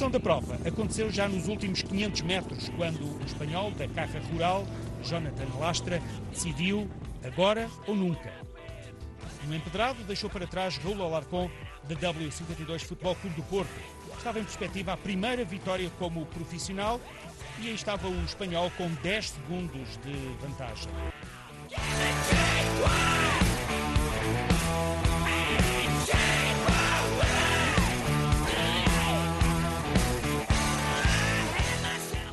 Discussão da prova aconteceu já nos últimos 500 metros, quando o espanhol da Caja Rural, Jonathan Lastra, decidiu agora ou nunca. No empedrado, deixou para trás Raul Alarcón, da W52 Futebol Clube do Porto. Estava em perspectiva a primeira vitória como profissional e aí estava o espanhol com 10 segundos de vantagem.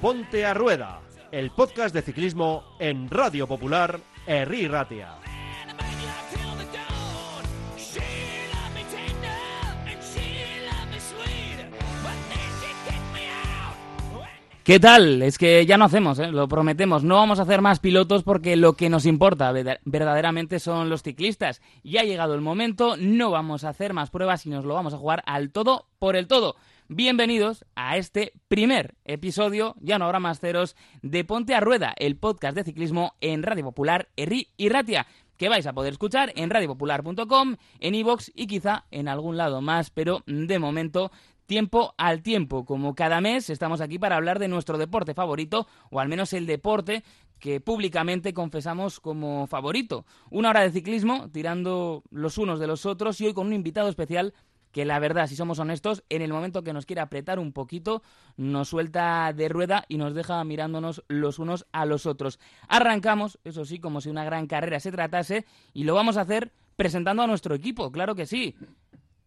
Ponte a Rueda, el podcast de ciclismo en Radio Popular, Herri Ratia. ¿Qué tal? Es que ya no hacemos, ¿eh? lo prometemos. No vamos a hacer más pilotos porque lo que nos importa verdaderamente son los ciclistas. Ya ha llegado el momento, no vamos a hacer más pruebas y nos lo vamos a jugar al todo por el todo. Bienvenidos a este primer episodio, ya no habrá más ceros, de Ponte a Rueda, el podcast de ciclismo en Radio Popular, Erri y Ratia, que vais a poder escuchar en radiopopular.com, en iVoox y quizá en algún lado más, pero de momento tiempo al tiempo. Como cada mes estamos aquí para hablar de nuestro deporte favorito, o al menos el deporte que públicamente confesamos como favorito. Una hora de ciclismo, tirando los unos de los otros, y hoy con un invitado especial que la verdad, si somos honestos, en el momento que nos quiere apretar un poquito, nos suelta de rueda y nos deja mirándonos los unos a los otros. Arrancamos, eso sí, como si una gran carrera se tratase, y lo vamos a hacer presentando a nuestro equipo, claro que sí.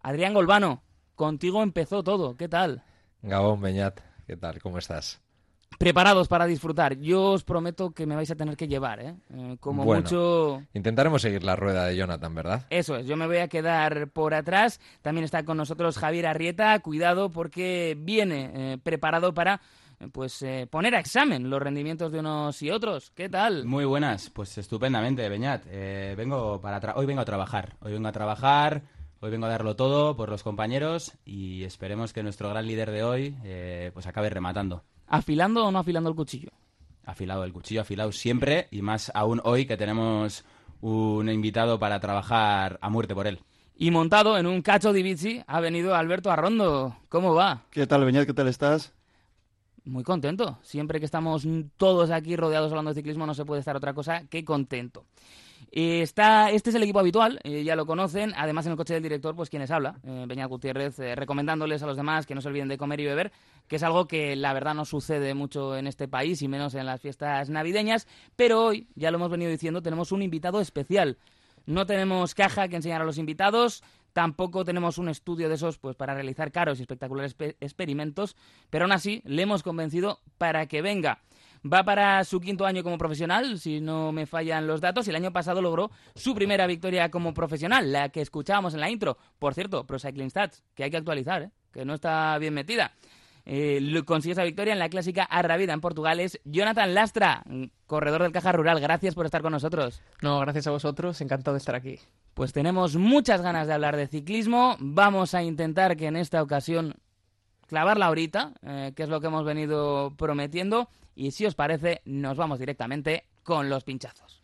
Adrián Golbano, Contigo empezó todo. ¿Qué tal? Gabón Beñat, ¿qué tal? ¿Cómo estás? Preparados para disfrutar. Yo os prometo que me vais a tener que llevar, ¿eh? eh como mucho. Intentaremos seguir la rueda de Jonathan, ¿verdad? Eso es, yo me voy a quedar por atrás. También está con nosotros Javier Arrieta. Cuidado porque viene eh, preparado para pues eh, poner a examen los rendimientos de unos y otros. ¿Qué tal? Muy buenas, pues estupendamente, Beñat. vengo para hoy vengo a trabajar. Hoy vengo a trabajar Hoy vengo a darlo todo por los compañeros y esperemos que nuestro gran líder de hoy eh, pues acabe rematando. ¿Afilando o no afilando el cuchillo? Afilado, el cuchillo afilado siempre y más aún hoy que tenemos un invitado para trabajar a muerte por él. Y montado en un cacho de bici ha venido Alberto Arrondo. ¿Cómo va? ¿Qué tal, Beñat? ¿Qué tal estás? Muy contento. Siempre que estamos todos aquí rodeados hablando de ciclismo no se puede estar otra cosa que contento. Eh, está, este es el equipo habitual, eh, ya lo conocen. Además, en el coche del director, pues quienes habla, eh, Gutiérrez, eh, recomendándoles a los demás que no se olviden de comer y beber, que es algo que la verdad no sucede mucho en este país y menos en las fiestas navideñas. Pero hoy, ya lo hemos venido diciendo, tenemos un invitado especial. No tenemos caja que enseñar a los invitados, tampoco tenemos un estudio de esos pues para realizar caros y espectaculares experimentos, pero aún así le hemos convencido para que venga. Va para su quinto año como profesional, si no me fallan los datos, y el año pasado logró su primera victoria como profesional, la que escuchábamos en la intro. Por cierto, Pro Cycling Stats, que hay que actualizar, ¿eh? que no está bien metida. Eh, consigue esa victoria en la clásica Arravida en Portugal es Jonathan Lastra, corredor del Caja Rural. Gracias por estar con nosotros. No, gracias a vosotros, encantado de estar aquí. Pues tenemos muchas ganas de hablar de ciclismo. Vamos a intentar que en esta ocasión clavarla ahorita, eh, que es lo que hemos venido prometiendo. Y si os parece, nos vamos directamente con los pinchazos.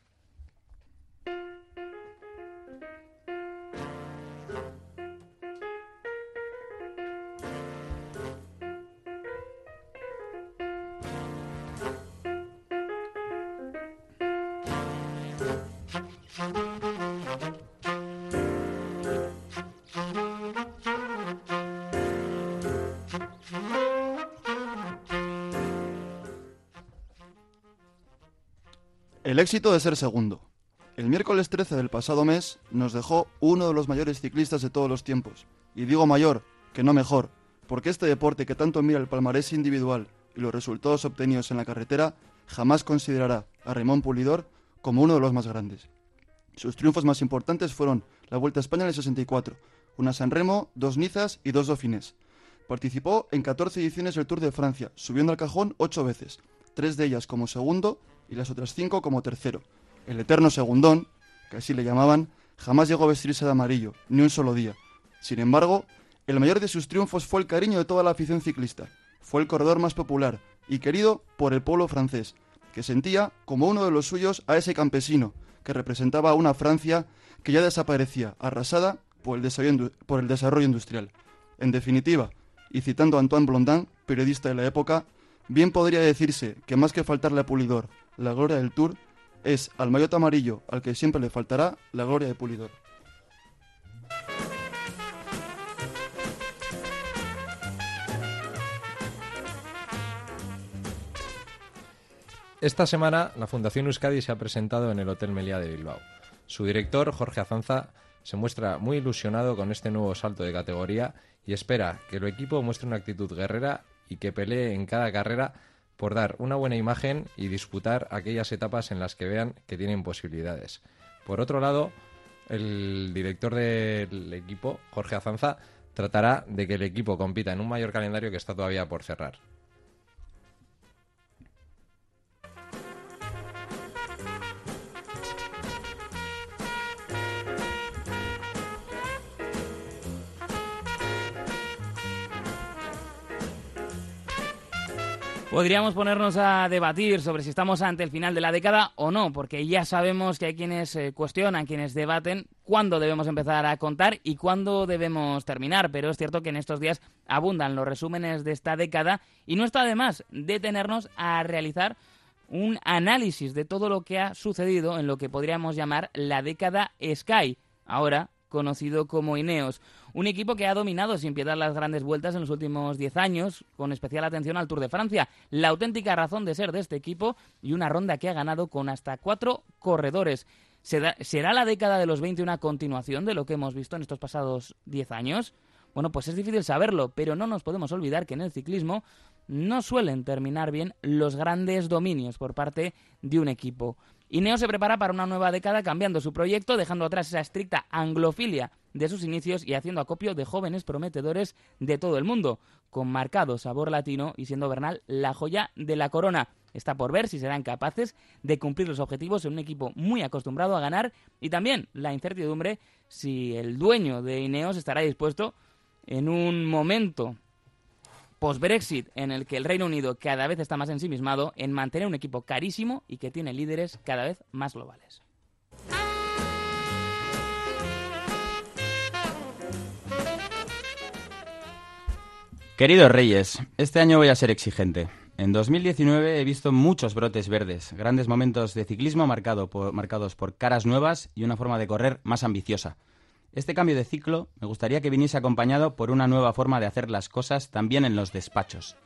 El éxito de ser segundo. El miércoles 13 del pasado mes nos dejó uno de los mayores ciclistas de todos los tiempos. Y digo mayor, que no mejor, porque este deporte que tanto mira el palmarés individual y los resultados obtenidos en la carretera jamás considerará a Raymond Pulidor como uno de los más grandes. Sus triunfos más importantes fueron la Vuelta a España en el 64, una San Remo, dos Nizas y dos Dauphines. Participó en 14 ediciones del Tour de Francia, subiendo al cajón ocho veces, tres de ellas como segundo y las otras cinco como tercero. El eterno segundón, que así le llamaban, jamás llegó a vestirse de amarillo, ni un solo día. Sin embargo, el mayor de sus triunfos fue el cariño de toda la afición ciclista. Fue el corredor más popular y querido por el pueblo francés, que sentía como uno de los suyos a ese campesino, que representaba a una Francia que ya desaparecía, arrasada por el, desarrollo industrial. En definitiva, Y citando a Antoine Blondin, periodista de la época, bien podría decirse que más que faltarle a Pulidor la gloria del Tour, es al maillot amarillo al que siempre le faltará la gloria de Pulidor. Esta semana la Fundación Euskadi se ha presentado en el Hotel Meliá de Bilbao. Su director, Jorge Azanza, se muestra muy ilusionado con este nuevo salto de categoría y espera que el equipo muestre una actitud guerrera y que pelee en cada carrera por dar una buena imagen y disputar aquellas etapas en las que vean que tienen posibilidades. Por otro lado, el director del equipo, Jorge Azanza, tratará de que el equipo compita en un mayor calendario que está todavía por cerrar. Podríamos ponernos a debatir sobre si estamos ante el final de la década o no, porque ya sabemos que hay quienes eh, cuestionan, quienes debaten cuándo debemos empezar a contar y cuándo debemos terminar, pero es cierto que en estos días abundan los resúmenes de esta década y no está de más detenernos a realizar un análisis de todo lo que ha sucedido en lo que podríamos llamar la década Sky, ahora conocido como Ineos. Un equipo que ha dominado sin piedad las grandes vueltas en los últimos 10 años, con especial atención al Tour de Francia. La auténtica razón de ser de este equipo y una ronda que ha ganado con hasta cuatro corredores. ¿Será la década de los 20 una continuación de lo que hemos visto en estos pasados 10 años? Bueno, pues es difícil saberlo, pero no nos podemos olvidar que en el ciclismo no suelen terminar bien los grandes dominios por parte de un equipo. Ineo se prepara para una nueva década cambiando su proyecto, dejando atrás esa estricta anglofilia de sus inicios y haciendo acopio de jóvenes prometedores de todo el mundo, con marcado sabor latino y siendo Bernal la joya de la corona. Está por ver si serán capaces de cumplir los objetivos en un equipo muy acostumbrado a ganar y también la incertidumbre si el dueño de Ineos estará dispuesto en un momento post-Brexit en el que el Reino Unido cada vez está más ensimismado en mantener un equipo carísimo y que tiene líderes cada vez más globales. Queridos Reyes, este año voy a ser exigente. En 2019 he visto muchos brotes verdes, grandes momentos de ciclismo marcados por caras nuevas y una forma de correr más ambiciosa. Este cambio de ciclo me gustaría que viniese acompañado por una nueva forma de hacer las cosas también en los despachos.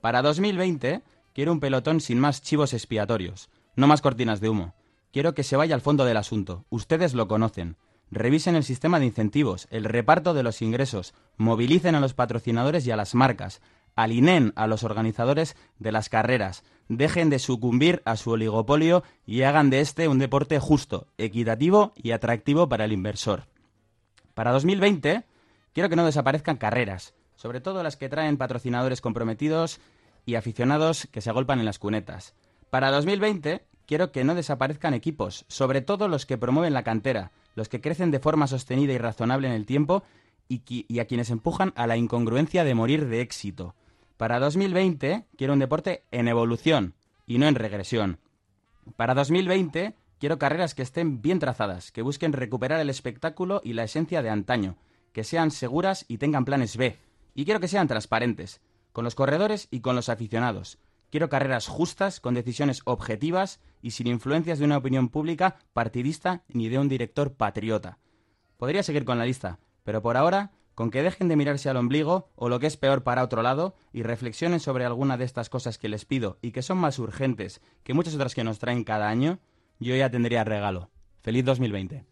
Para 2020 quiero un pelotón sin más chivos expiatorios, no más cortinas de humo. Quiero que se vaya al fondo del asunto. Ustedes lo conocen. Revisen el sistema de incentivos, el reparto de los ingresos, movilicen a los patrocinadores y a las marcas, alineen a los organizadores de las carreras, dejen de sucumbir a su oligopolio y hagan de este un deporte justo, equitativo y atractivo para el inversor. Para 2020 quiero que no desaparezcan carreras, sobre todo las que traen patrocinadores comprometidos y aficionados que se agolpan en las cunetas. Para 2020 quiero que no desaparezcan equipos, sobre todo los que promueven la cantera, los que crecen de forma sostenida y razonable en el tiempo y, a quienes empujan a la incongruencia de morir de éxito. Para 2020 quiero un deporte en evolución y no en regresión. Para 2020 Quiero carreras que estén bien trazadas, que busquen recuperar el espectáculo y la esencia de antaño, que sean seguras y tengan planes B. Y quiero que sean transparentes, con los corredores y con los aficionados. Quiero carreras justas, con decisiones objetivas y sin influencias de una opinión pública partidista ni de un director patriota. Podría seguir con la lista, pero por ahora, con que dejen de mirarse al ombligo o lo que es peor para otro lado y reflexionen sobre alguna de estas cosas que les pido y que son más urgentes que muchas otras que nos traen cada año, yo ya tendría regalo. Feliz 2020.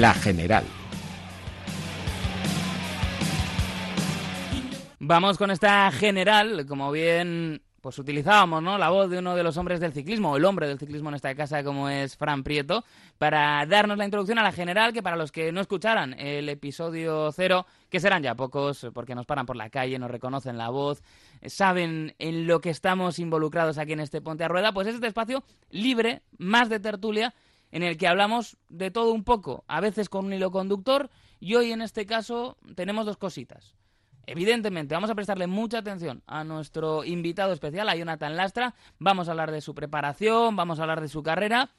La General. Vamos con esta general, como bien pues utilizábamos ¿no? la voz de uno de los hombres del ciclismo, o el hombre del ciclismo en esta casa, como es Fran Prieto, para darnos la introducción a la general, que para los que no escucharan el episodio cero, que serán ya pocos, porque nos paran por la calle, nos reconocen la voz, saben en lo que estamos involucrados aquí en este Ponte a Rueda, pues es este espacio libre, más de tertulia, en el que hablamos de todo un poco, a veces con un hilo conductor, y hoy en este caso tenemos dos cositas. Evidentemente, vamos a prestarle mucha atención a nuestro invitado especial, a Jonathan Lastra. Vamos a hablar de su preparación, vamos a hablar de su carrera.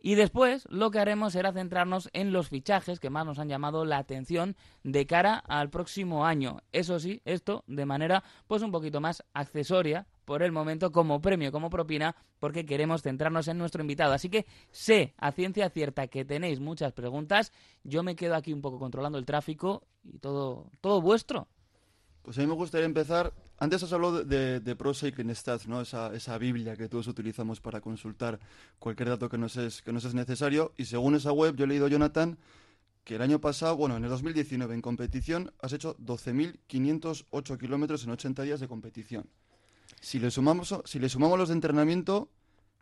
Y después lo que haremos será centrarnos en los fichajes que más nos han llamado la atención de cara al próximo año. Eso sí, esto de manera pues un poquito más accesoria por el momento como premio, como propina, porque queremos centrarnos en nuestro invitado. Así que sé a ciencia cierta que tenéis muchas preguntas. Yo me quedo aquí un poco controlando el tráfico y todo, todo vuestro. Pues a mí me gustaría empezar. Antes has hablado de, de Pro Cycling Stats, ¿no? Esa, esa Biblia que todos utilizamos para consultar cualquier dato que nos, es, que nos es necesario. Y según esa web, yo he leído, Jonathan, que el año pasado, bueno, en el 2019 en competición, has hecho 12.508 kilómetros en 80 días de competición. Si le sumamos, si le sumamos los de entrenamiento,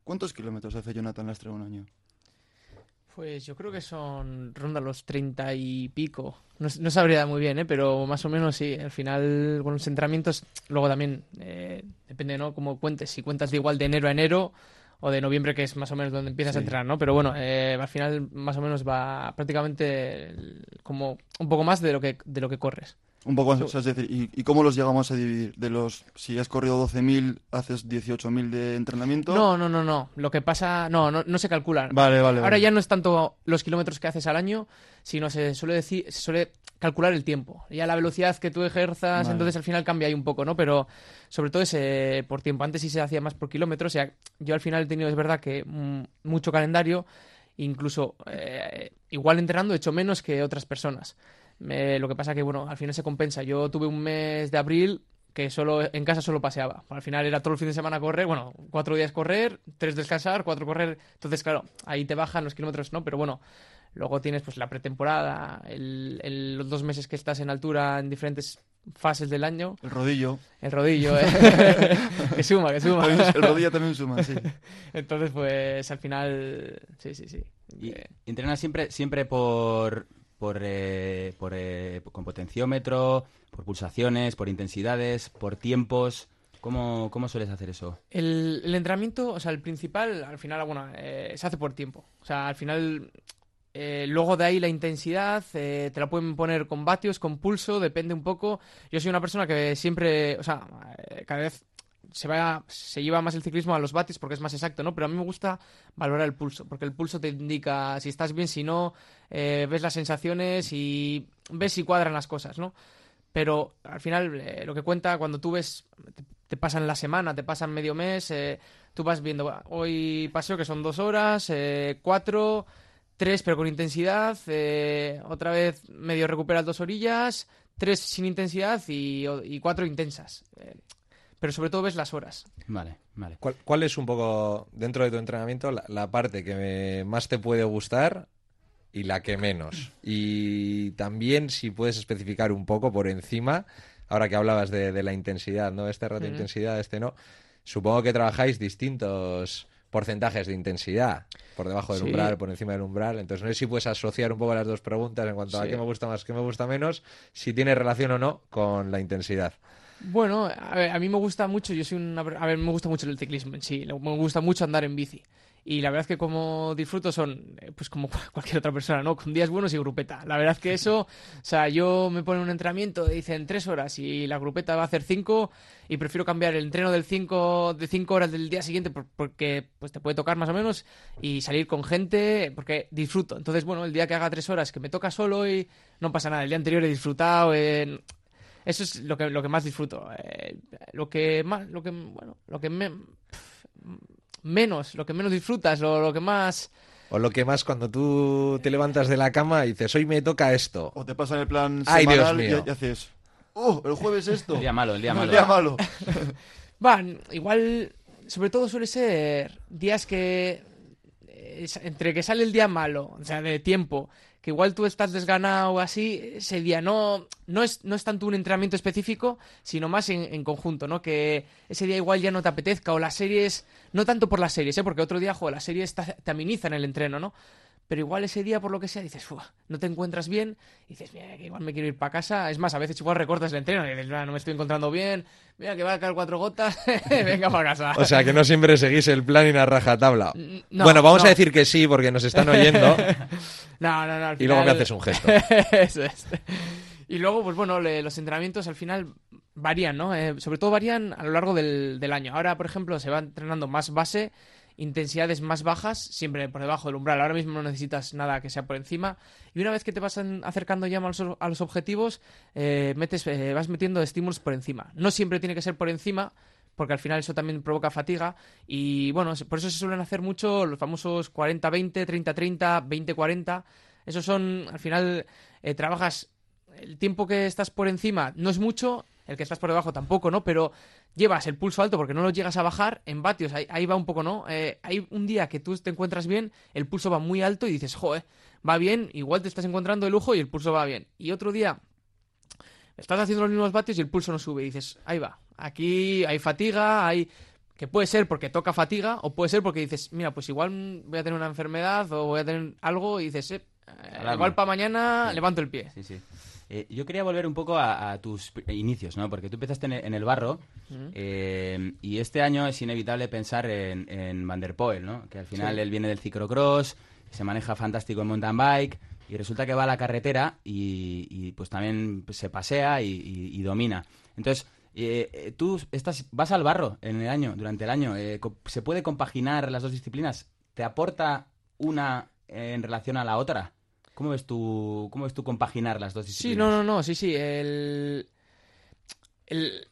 ¿cuántos kilómetros hace Jonathan Lastre un año? Pues yo creo que son ronda los treinta y pico. No, no, sabría muy bien, ¿eh? pero más o menos sí. Al final, con los entrenamientos, luego también eh, depende, ¿no? Cómo cuentes. Si cuentas de igual de enero a enero o de noviembre, que es más o menos donde empiezas sí. a entrenar, ¿no? Pero bueno, eh, al final más o menos va prácticamente como un poco más de lo que, de lo que corres. Un poco más, es decir, ¿y, ¿y, cómo los llegamos a dividir? De los, si has corrido 12.000, haces 18.000 de entrenamiento. No, no, no, no. Lo que pasa, no, no, no se calcula. Vale, vale. Ahora vale. ya no es tanto los kilómetros que haces al año, sino se suele decir, se suele calcular el tiempo. Ya la velocidad que tú ejerzas, vale. entonces al final cambia ahí un poco, ¿no? Pero sobre todo es eh, por tiempo. Antes sí se hacía más por kilómetros. O sea, yo al final he tenido, es verdad, que mm, mucho calendario, incluso eh, igual entrenando he hecho menos que otras personas. Me, lo que pasa que, bueno, al final se compensa. Yo tuve un mes de abril que solo en casa solo paseaba. Al final era todo el fin de semana correr, bueno, cuatro días correr, tres descansar, cuatro correr. Entonces, claro, ahí te bajan los kilómetros, ¿no? Pero bueno, luego tienes pues la pretemporada, el, el, los dos meses que estás en altura en diferentes fases del año. El rodillo. El rodillo, ¿eh? que suma, que suma. El rodillo también suma, sí. Entonces, pues al final, sí, sí, sí. ¿Y entrenas siempre, siempre por, por, eh, por eh, con potenciómetro, por pulsaciones, por intensidades, por tiempos. ¿Cómo, cómo sueles hacer eso? El, entrenamiento, o sea, el principal, al final, bueno, eh, se hace por tiempo. O sea, al final, eh, luego de ahí la intensidad, te la pueden poner con vatios, con pulso, depende un poco. Yo soy una persona que siempre, o sea, cada vez se se lleva más el ciclismo a los vatios porque es más exacto, ¿no? Pero a mí me gusta valorar el pulso, porque el pulso te indica si estás bien, si no, eh, ves las sensaciones y ves si cuadran las cosas, ¿no? Pero al final eh, lo que cuenta cuando tú ves, te, pasan la semana, te pasan medio mes, eh, tú vas viendo, hoy paseo que son dos horas, cuatro, tres pero con intensidad, otra vez medio recuperas dos orillas, tres sin intensidad y cuatro intensas pero sobre todo ves las horas. Vale, vale. ¿Cuál, cuál es un poco, dentro de tu entrenamiento, la, la parte que me, más te puede gustar y la que menos? Y también si puedes especificar un poco por encima, ahora que hablabas de, de la intensidad, ¿no? Este rato de uh -huh. intensidad, este no. Supongo que trabajáis distintos porcentajes de intensidad por debajo del sí. umbral, por encima del umbral. Entonces, no sé si puedes asociar un poco las dos preguntas en cuanto sí. a qué me gusta más, qué me gusta menos, si tiene relación o no con la intensidad. Bueno, a, mí me gusta mucho, yo soy una, a ver, me gusta mucho el ciclismo en sí, me gusta mucho andar en bici. Y la verdad es que como disfruto son, eh, pues como cualquier otra persona, ¿no? Con días buenos y grupeta. La verdad es que eso, o sea, yo me pongo un entrenamiento, dicen tres horas y la grupeta va a hacer cinco y prefiero cambiar el entreno del cinco, de cinco horas del día siguiente porque pues te puede tocar más o menos y salir con gente porque disfruto. Entonces, bueno, el día que haga tres horas que me toca solo y no pasa nada. El día anterior he disfrutado, eh, eso es lo que, lo que más disfruto. Eh, lo que más, lo que, bueno, lo que me, pff, menos, lo que menos disfrutas, lo, lo que más... O lo que más cuando tú te levantas de la cama y dices, hoy me toca esto. O te pasan el plan Ay, semanal Dios mío. y, y haces, oh, el jueves esto. El día malo, el día malo. El día malo. Va, igual, sobre todo suele ser días que, entre que sale el día malo, o sea, de tiempo, igual tú estás desganado así ese día. No, no, es, no es tanto un entrenamiento específico, sino más en, conjunto, ¿no? Que ese día igual ya no te apetezca o las series, no tanto por las series, ¿eh? Porque otro día, joder, las series te, te amenizan el entreno, ¿no? Pero igual ese día, por lo que sea, dices, no te encuentras bien, y dices, mira, que igual me quiero ir para casa. Es más, a veces igual recortas el entreno y dices, no me estoy encontrando bien, mira que va a caer cuatro gotas, venga para casa. O sea, que no siempre seguís el plan y la rajatabla. No, bueno, vamos no. a decir que sí, porque nos están oyendo. no, no, no. Al y luego me haces un gesto. Eso es. Y luego, pues bueno, le, los entrenamientos al final varían, ¿no? Eh, sobre todo varían a lo largo del, del año. Ahora, por ejemplo, se va entrenando más base intensidades más bajas, siempre por debajo del umbral. Ahora mismo no necesitas nada que sea por encima. Y una vez que te vas acercando ya los, a los objetivos, eh, metes, eh, vas metiendo estímulos por encima. No siempre tiene que ser por encima, porque al final eso también provoca fatiga. Y bueno, por eso se suelen hacer mucho los famosos 40-20, 30-30, 20-40. Esos son, al final, eh, trabajas. El tiempo que estás por encima no es mucho, el que estás por debajo tampoco, ¿no? Pero llevas el pulso alto porque no lo llegas a bajar en vatios, ahí, ahí va un poco, ¿no? Eh, hay un día que tú te encuentras bien, el pulso va muy alto y dices, joder, va bien, igual te estás encontrando de lujo y el pulso va bien. Y otro día estás haciendo los mismos vatios y el pulso no sube y dices, ahí va, aquí hay fatiga, hay... Que puede ser porque toca fatiga o puede ser porque dices, mira, pues igual voy a tener una enfermedad o voy a tener algo y dices, eh, igual para mañana sí. levanto el pie. Sí, sí. Eh, yo quería volver un poco a, a, tus inicios, ¿no? Porque tú empezaste en el, en el barro eh, y este año es inevitable pensar en, en Van der Poel, ¿no? Que al final sí. él viene del ciclocross, se maneja fantástico en mountain bike y resulta que va a la carretera y, y pues también se pasea y, y, y domina. Entonces, eh, tú estás, vas al barro en el año, durante el año. Eh, ¿Se puede compaginar las dos disciplinas? ¿Te aporta una en relación a la otra? ¿Cómo ves tú, cómo ves tú compaginar las dos disciplinas? Sí, no, no, no, sí, sí. El, el,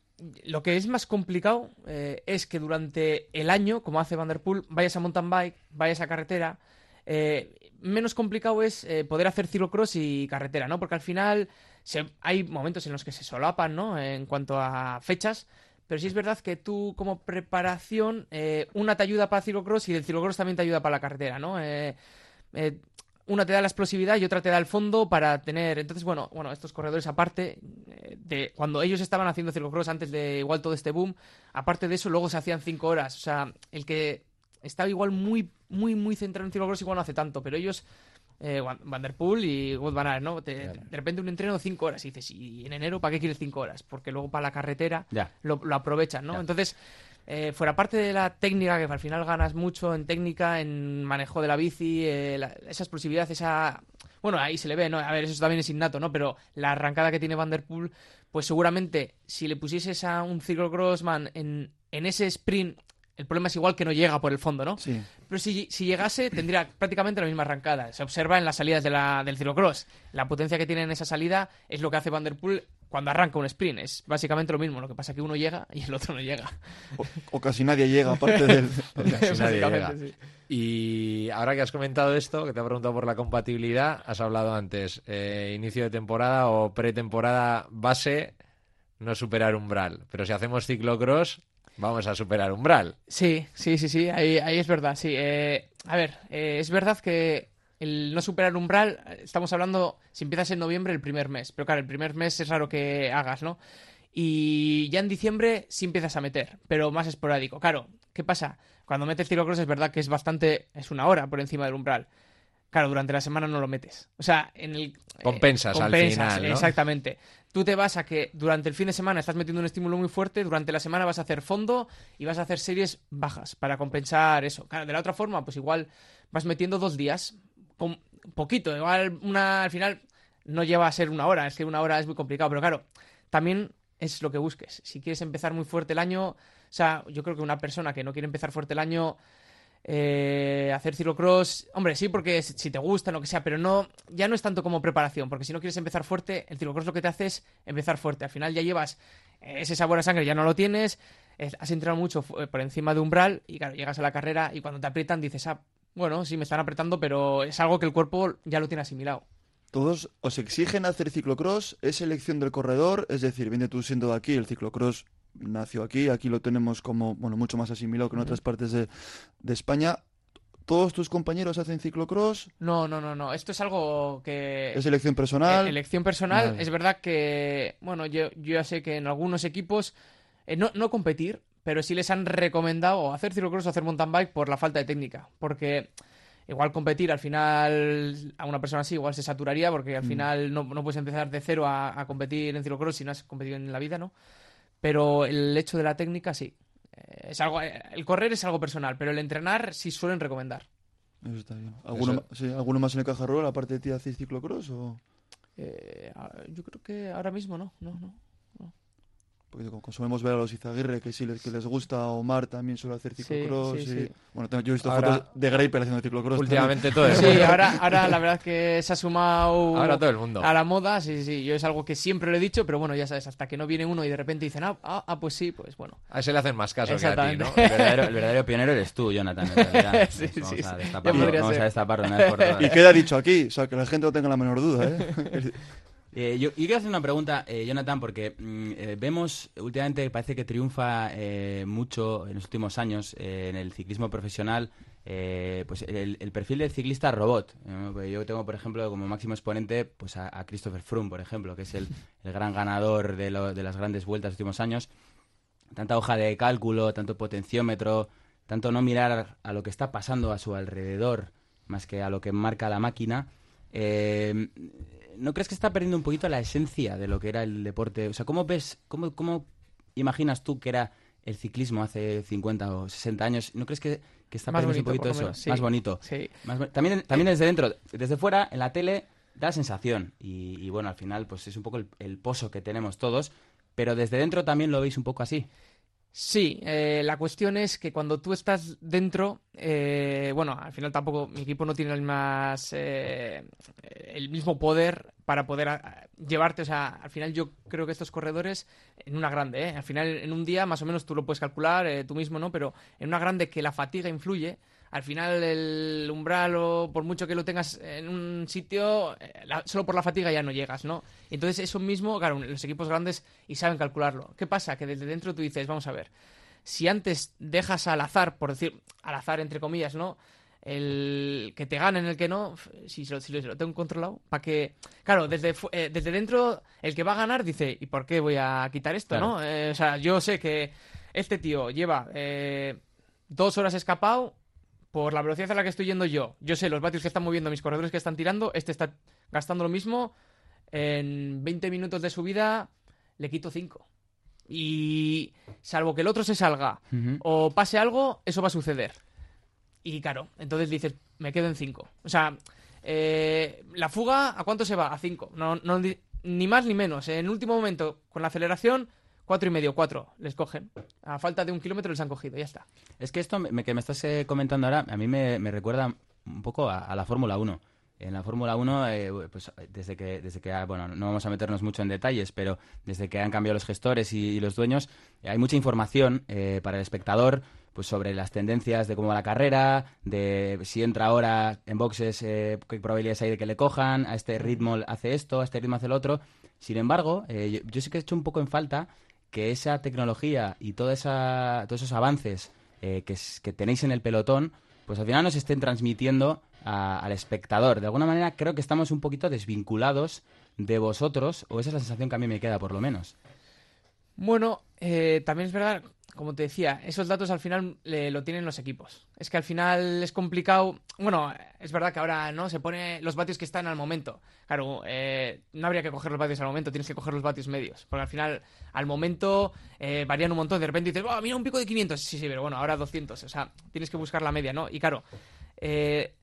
lo que es más complicado eh, es que durante el año, como hace Vanderpool, vayas a mountain bike, vayas a carretera. Eh, menos complicado es eh, poder hacer ciclocross y carretera, ¿no? Porque al final se, hay momentos en los que se solapan, ¿no? En cuanto a fechas. Pero sí es verdad que tú, como preparación, una te ayuda para ciclocross y el ciclocross también te ayuda para la carretera, ¿no? Una te da la explosividad y otra te da el fondo para tener. Entonces, bueno, bueno, estos corredores, aparte eh, de cuando ellos estaban haciendo ciclocross antes de igual todo este boom, aparte de eso, luego se hacían cinco horas. O sea, el que estaba igual muy, muy, muy centrado en ciclocross igual no hace tanto, pero ellos. Eh, Vanderpool y Wout Van Aert, ¿no? Te, claro. De repente un entreno de cinco horas y dices, ¿y en enero para qué quieres cinco horas? Porque luego para la carretera lo, lo, aprovechan, ¿no? Ya. Entonces, eh, fuera parte de la técnica, que al final ganas mucho en técnica, en manejo de la bici, eh, la, esa explosividad, esa... Bueno, ahí se le ve, ¿no? A ver, eso también es innato, ¿no? Pero la arrancada que tiene Vanderpool, pues seguramente si le pusieses a un ciclocrossman en, en ese sprint el problema es igual que no llega por el fondo, ¿no? Sí. Pero si, si, llegase, tendría prácticamente la misma arrancada. Se observa en las salidas de la, del ciclocross. La potencia que tiene en esa salida es lo que hace Vanderpool cuando arranca un sprint. Es básicamente lo mismo. Lo que pasa es que uno llega y el otro no llega. O, o casi nadie llega, aparte del... casi nadie llega. Sí. Y ahora que has comentado esto, que te he preguntado por la compatibilidad, has hablado antes, eh, inicio de temporada o pretemporada base, no superar umbral. Pero si hacemos ciclocross, vamos a superar umbral. Sí, sí, sí, sí, ahí, ahí es verdad, sí. Eh, a ver, eh, es verdad que el no superar umbral, estamos hablando, si empiezas en noviembre, el primer mes, pero claro, el primer mes es raro que hagas, ¿no? Y ya en diciembre sí empiezas a meter, pero más esporádico. Claro, ¿qué pasa? Cuando metes ciclocross es verdad que es bastante, es una hora por encima del umbral. Claro, durante la semana no lo metes. O sea, en el... Compensas, eh, compensas al final, ¿no? Exactamente. Tú te vas a que durante el fin de semana estás metiendo un estímulo muy fuerte, durante la semana vas a hacer fondo y vas a hacer series bajas para compensar eso. Claro, de la otra forma, pues igual vas metiendo dos días, poquito, igual una al final no lleva a ser una hora, es que una hora es muy complicado, pero claro, también es lo que busques. Si quieres empezar muy fuerte el año, o sea, yo creo que una persona que no quiere empezar fuerte el año eh, hacer ciclocross, hombre, sí, porque si te gusta, lo que sea, pero no, ya no es tanto como preparación, porque si no quieres empezar fuerte, el ciclocross lo que te hace es empezar fuerte. Al final ya llevas ese sabor a sangre, ya no lo tienes, has entrenado mucho por encima de umbral y claro, llegas a la carrera y cuando te aprietan dices, ah, bueno, sí, me están apretando, pero es algo que el cuerpo ya lo tiene asimilado. Todos os exigen hacer ciclocross, es elección del corredor, es decir, viene tú siendo de aquí, el ciclocross nació aquí, aquí lo tenemos como, bueno, mucho más asimilado que en otras partes de, de España. ¿Todos tus compañeros hacen ciclocross? No, no, no, no. Esto es algo que... ¿Es elección personal? Eh, elección personal. Vale. Es verdad que, bueno, yo, yo ya sé que en algunos equipos, eh, no, no competir, pero sí les han recomendado hacer ciclocross o hacer mountain bike por la falta de técnica. Porque igual competir al final a una persona así igual se saturaría porque al Mm. final no, no puedes empezar de cero a, a competir en ciclocross si no has competido en la vida, ¿no? Pero el hecho de la técnica sí. Eh, Es algo, eh, el correr es algo personal, pero el entrenar sí suelen recomendar. Eso está bien. ¿Alguno, Eso- ma- sí, ¿alguno más en el caja rural, aparte de ti, hacéis ciclocross? O... Eh, yo creo que ahora mismo no, no, no. Porque como solemos ver a los Izaguirre, que sí les, que les gusta, Omar también suele hacer ciclocross. sí, y- sí. Bueno, tengo- yo he visto Ahora- fotos de Graper haciendo ciclocross. Últimamente todo el Sí, mundo. ahora, ahora la verdad que se ha sumado Ahora todo el mundo. a la moda, sí, sí, yo es algo que siempre lo he dicho, pero bueno, ya sabes, hasta que no viene uno y de repente dicen, ah, ah, ah, pues sí, pues bueno. A ese le hacen más caso que a ti. ¿no? El verdadero, el verdadero pionero eres tú, Jonathan. en realidad. Sí, vamos sí, a destaparlo, vamos ser. a destaparlo una vez por todas. Y queda dicho aquí, o sea, que la gente no tenga la menor duda, ¿eh? Eh, yo, yo quiero hacer una pregunta, eh, Jonathan, porque mm, eh, vemos últimamente parece que triunfa eh, mucho en los últimos años eh, en el ciclismo profesional pues el, perfil del ciclista robot. yo tengo, por ejemplo, como máximo exponente pues a, Christopher Froome, por ejemplo, que es el, el gran ganador de, lo- de las grandes vueltas de los últimos años. Tanta hoja de cálculo, tanto potenciómetro, tanto no mirar a lo que está pasando a su alrededor, más que a lo que marca la máquina. Eh, ¿No crees que está perdiendo un poquito la esencia de lo que era el deporte? O sea, ¿cómo ves, cómo, cómo imaginas tú que era el ciclismo hace 50 o 60 años? ¿No crees que, que está Más perdiendo bonito, un poquito eso? sí. Más bonito. Sí. Más también, también desde dentro, desde fuera, en la tele, da sensación. Y, y bueno, al final, pues es un poco el, el pozo que tenemos todos. Pero desde dentro también lo veis un poco así. Sí, eh, la cuestión es que cuando tú estás dentro, eh, bueno, al final tampoco mi equipo no tiene el más eh, el mismo poder para poder a- llevarte, o sea, al final yo creo que estos corredores en una grande, ¿eh? al final en un día más o menos tú lo puedes calcular eh, tú mismo, ¿no? Pero en una grande que la fatiga influye, al final el umbral o por mucho que lo tengas en un sitio, eh, la- solo por la fatiga ya no llegas, ¿no? Entonces eso mismo, claro, los equipos grandes y saben calcularlo. ¿Qué pasa? Que desde dentro tú dices, vamos a ver, si antes dejas al azar, por decir, al azar entre comillas, ¿no? El que te gane en el que no, si, lo- si lo, si lo tengo controlado, para que, claro, desde, eh, desde dentro, el que va a ganar dice, ¿y por qué voy a quitar esto, Claro. no? Eh, o sea, yo sé que este tío lleva eh, dos horas escapado por la velocidad a la que estoy yendo yo. Yo sé los vatios que están moviendo, mis corredores que están tirando, este está gastando lo mismo, en 20 minutos de subida le quito 5. Y salvo que el otro se salga o pase algo, eso va a suceder. Y claro, entonces dices, me quedo en 5. O sea, eh, la fuga, ¿a cuánto se va? A 5. No, no, ni más ni menos. En último momento, con la aceleración, cuatro y medio, cuatro les cogen. A falta de un kilómetro les han cogido, ya está. Es que esto me- que me estás eh, comentando ahora, a mí me, me recuerda un poco a, la Fórmula 1. En la Fórmula 1, eh, pues desde que, desde que, bueno, no vamos a meternos mucho en detalles, pero desde que han cambiado los gestores y, los dueños, eh, hay mucha información eh, para el espectador pues sobre las tendencias de cómo va la carrera, de si entra ahora en boxes, qué probabilidades hay de que le cojan, a este ritmo hace esto, a este ritmo hace el otro. Sin embargo, yo, yo sí que he hecho un poco en falta que esa tecnología y toda esa, todos esos avances eh, que, que tenéis en el pelotón, pues al final nos estén transmitiendo a- al espectador. De alguna manera creo que estamos un poquito desvinculados de vosotros, o esa es la sensación que a mí me queda por lo menos. Bueno, eh, también es verdad, como te decía, esos datos al final eh, lo tienen los equipos. Es que al final es complicado. Bueno, es verdad que ahora no se pone los vatios que están al momento. Claro, eh, no habría que coger los vatios al momento, tienes que coger los vatios medios. Porque al final, al momento, eh, varían un montón. De repente dices, "Buah, mira un pico de 500. Sí, sí, pero bueno, ahora 200. O sea, tienes que buscar la media, ¿no? Y claro, eh,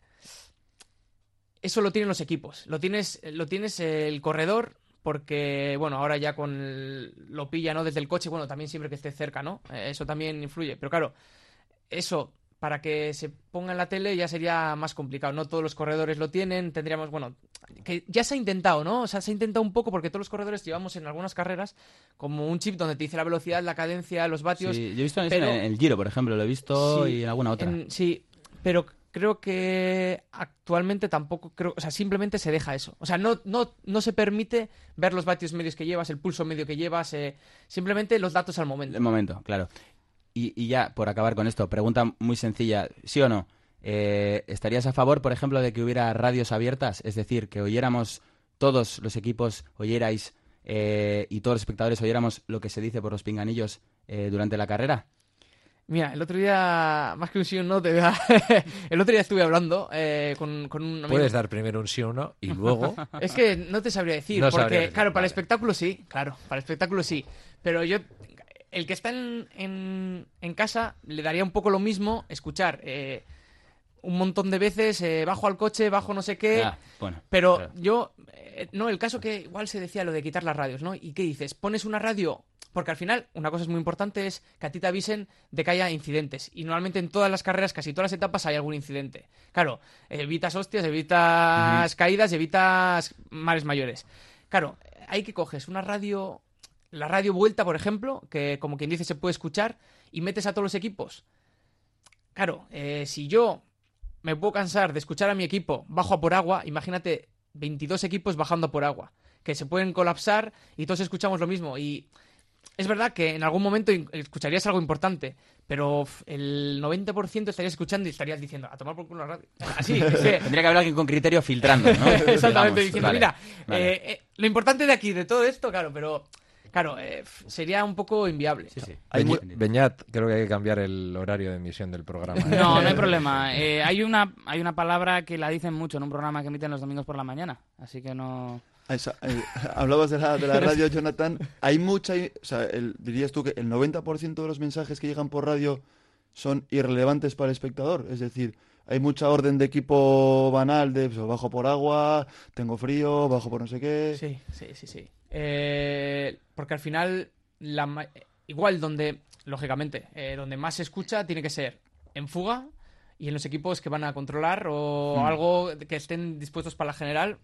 eso lo tienen los equipos. Lo tienes, lo tienes el corredor, porque, bueno, ahora ya con el- lo pilla, ¿no? Desde el coche, bueno, también siempre que esté cerca, ¿no? Eh, eso también influye. Pero claro, eso para que se ponga en la tele ya sería más complicado. No todos los corredores lo tienen, tendríamos, bueno, que ya se ha intentado, ¿no? O sea, se ha intentado un poco porque todos los corredores llevamos en algunas carreras como un chip donde te dice la velocidad, la cadencia, los vatios. Sí, yo he visto pero- en el Giro, por ejemplo, lo he visto Sí, y en alguna otra. en- sí, pero creo que actualmente tampoco creo, o sea, simplemente se deja eso. O sea, no, no, no se permite ver los vatios medios que llevas, el pulso medio que llevas, eh, simplemente los datos al momento. El momento, claro. Y, y ya, por acabar con esto, pregunta muy sencilla, ¿sí o no? Eh, ¿Estarías a favor, por ejemplo, de que hubiera radios abiertas? Es decir, que oyéramos todos los equipos, oyerais eh, y todos los espectadores oyéramos lo que se dice por los pinganillos eh, durante la carrera? Mira, el otro día, más que un sí o un no, te voy a- el otro día estuve hablando eh, con, con un amigo. Puedes dar primero un sí o un no y luego... Es que no te sabría decir, No porque, sabría decir, claro, para el espectáculo sí, claro, para el espectáculo sí. Pero yo, el que está en, en, en casa, le daría un poco lo mismo escuchar eh, un montón de veces, eh, bajo al coche, bajo no sé qué. Ah, bueno, Pero claro. yo, eh, no, el caso que igual se decía lo de quitar las radios, ¿no? ¿Y qué dices? Pones una radio, porque al final una cosa es muy importante es que a ti te avisen de que haya incidentes. Y normalmente en todas las carreras, casi todas las etapas hay algún incidente. Claro, evitas hostias, evitas caídas, evitas males mayores. Claro, hay que coges una radio, la radio vuelta, por ejemplo, que como quien dice se puede escuchar, y metes a todos los equipos. Claro, eh, si yo me puedo cansar de escuchar a mi equipo bajo a por agua, imagínate 22 equipos bajando por agua, que se pueden colapsar y todos escuchamos lo mismo. Y es verdad que en algún momento escucharías algo importante, pero el 90% estarías escuchando y estarías diciendo, a tomar por culo la radio. Así, es que- Tendría que haber alguien con criterio filtrando, ¿no? Exactamente, Digamos, diciendo, vale, mira, vale. eh, eh, lo importante de aquí, de todo esto, claro, pero claro, eh, sería un poco inviable. Sí, sí. Hay muy- Beñat, creo que hay que cambiar el horario de emisión del programa. ¿eh? No, no hay problema. Eh, hay, una, hay una palabra que la dicen mucho en un programa que emiten los domingos por la mañana. Así que no... Esa- eh, hablabas de la, de la radio, Jonathan. Hay mucha. O sea, el- dirías tú que el 90% de los mensajes que llegan por radio son irrelevantes para el espectador. Es decir, hay mucha orden de equipo banal de pues, bajo por agua, tengo frío, bajo por no sé qué. Sí, sí, sí, sí. Eh, porque al final, la igual donde, lógicamente, eh, donde más se escucha tiene que ser en fuga y en los equipos que van a controlar o Mm. algo que estén dispuestos para la general.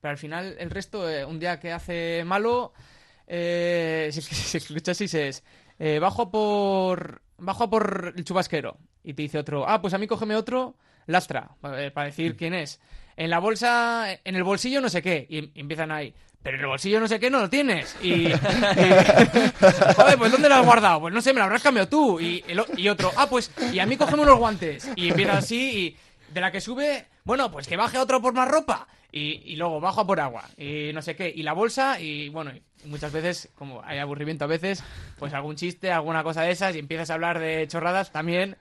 Pero al final, el resto, eh, un día que hace malo, eh, si, si escuchas y dices, eh, bajo por bajo a por el chubasquero. Y te dice otro, ah, pues a mí cógeme otro, lastra, eh, para decir quién es. En la bolsa, en el bolsillo no sé qué. Y empiezan ahí. Pero en el bolsillo no sé qué no lo tienes. Y, y- joder, pues ¿dónde lo has guardado? Pues no sé, me lo habrás cambiado tú. Y, el y otro, ah, pues, y a mí cógeme unos guantes. Y empieza así y de la que sube, bueno, pues que baje otro por más ropa. Y, y luego bajo a por agua. Y no sé qué. Y la bolsa y bueno, y muchas veces, como hay aburrimiento a veces, pues algún chiste, alguna cosa de esas y empiezas a hablar de chorradas también.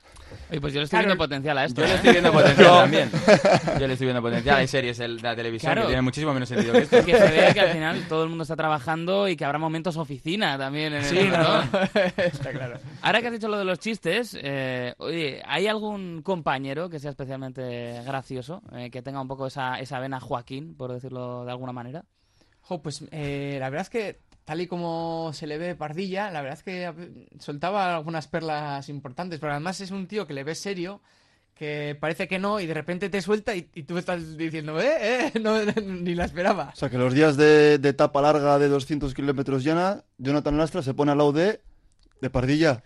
Oye, pues yo le estoy Claro, viendo potencial a esto. Yo le ¿eh? estoy viendo potencial también. Yo le estoy viendo potencial. Hay series de la televisión Claro. que tienen muchísimo menos sentido que esto. Que se vea que al final todo el mundo está trabajando y que habrá momentos oficina también en el Sí, ¿no? Está claro. Ahora que has dicho lo de los chistes, eh, oye, ¿hay algún compañero que sea especialmente gracioso, eh, que tenga un poco esa, esa vena Joaquín, por decirlo de alguna manera? Jo, pues eh, la verdad es que tal y como se le ve Pardilla, la verdad es que soltaba algunas perlas importantes, pero además es un tío que le ves serio, que parece que no, y de repente te suelta y, y tú estás diciendo, eh, eh, no, ni la esperaba. O sea, que los días de, de etapa larga de 200 kilómetros llana, Jonathan Lastra se pone al lado de, de Pardilla.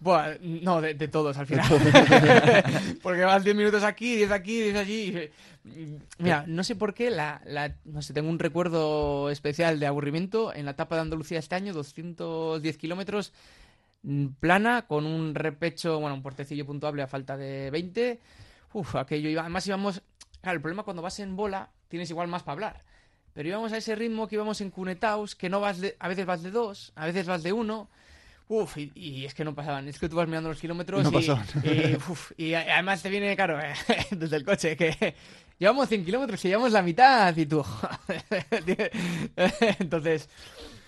Buah, no, de, de todos al final. Porque vas 10 minutos aquí, 10 aquí, 10 allí. Mira, no sé por qué, la, la- no sé, tengo un recuerdo especial de aburrimiento en la etapa de Andalucía este año, 210 kilómetros, mm, plana, con un repecho, bueno, un portecillo puntuable a falta de 20. Uf, aquello iba, además íbamos, claro, el problema cuando vas en bola, tienes igual más para hablar. Pero íbamos a ese ritmo que íbamos en cunetaos, que no vas de, a veces vas de dos, a veces vas de uno. Uf, y, y es que no pasaban. Es que tú vas mirando los kilómetros No y, pasaban. y, uf, y a- además te viene, claro, desde el coche, que llevamos 100 kilómetros y llevamos la mitad y tú... Entonces,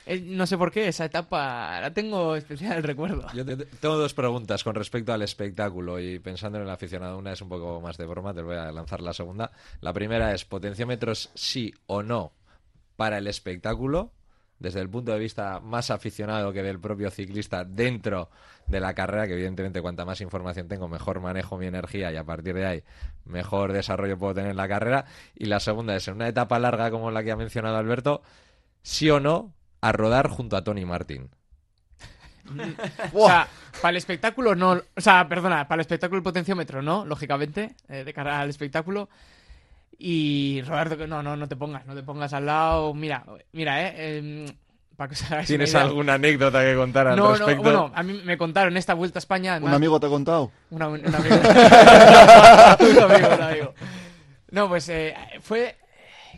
eh, no sé por qué esa etapa la tengo especial recuerdo. Yo te- te- tengo dos preguntas con respecto al espectáculo y pensando en el aficionado. Una es un poco más de broma, te voy a lanzar la segunda. La primera es potenciómetros sí o no para el espectáculo, desde el punto de vista más aficionado que del propio ciclista dentro de la carrera, que evidentemente cuanta más información tengo, mejor manejo mi energía y a partir de ahí mejor desarrollo puedo tener en la carrera. Y la segunda es en una etapa larga como la que ha mencionado Alberto, sí o no a rodar junto a Tony Martin. O sea, para el espectáculo no... O sea, perdona, para el espectáculo el potenciómetro no, lógicamente, eh, de cara al espectáculo. Y Roberto, que no, no, no te pongas, no te pongas al lado. Mira, mira, eh, em, para que os hagáis ¿Tienes alguna anécdota que contar al No, respecto? no, bueno, a mí me contaron esta vuelta a España. ¿Un amigo te ha contado? Una- un amigo. un amigo, un amigo. No, pues eh, fue.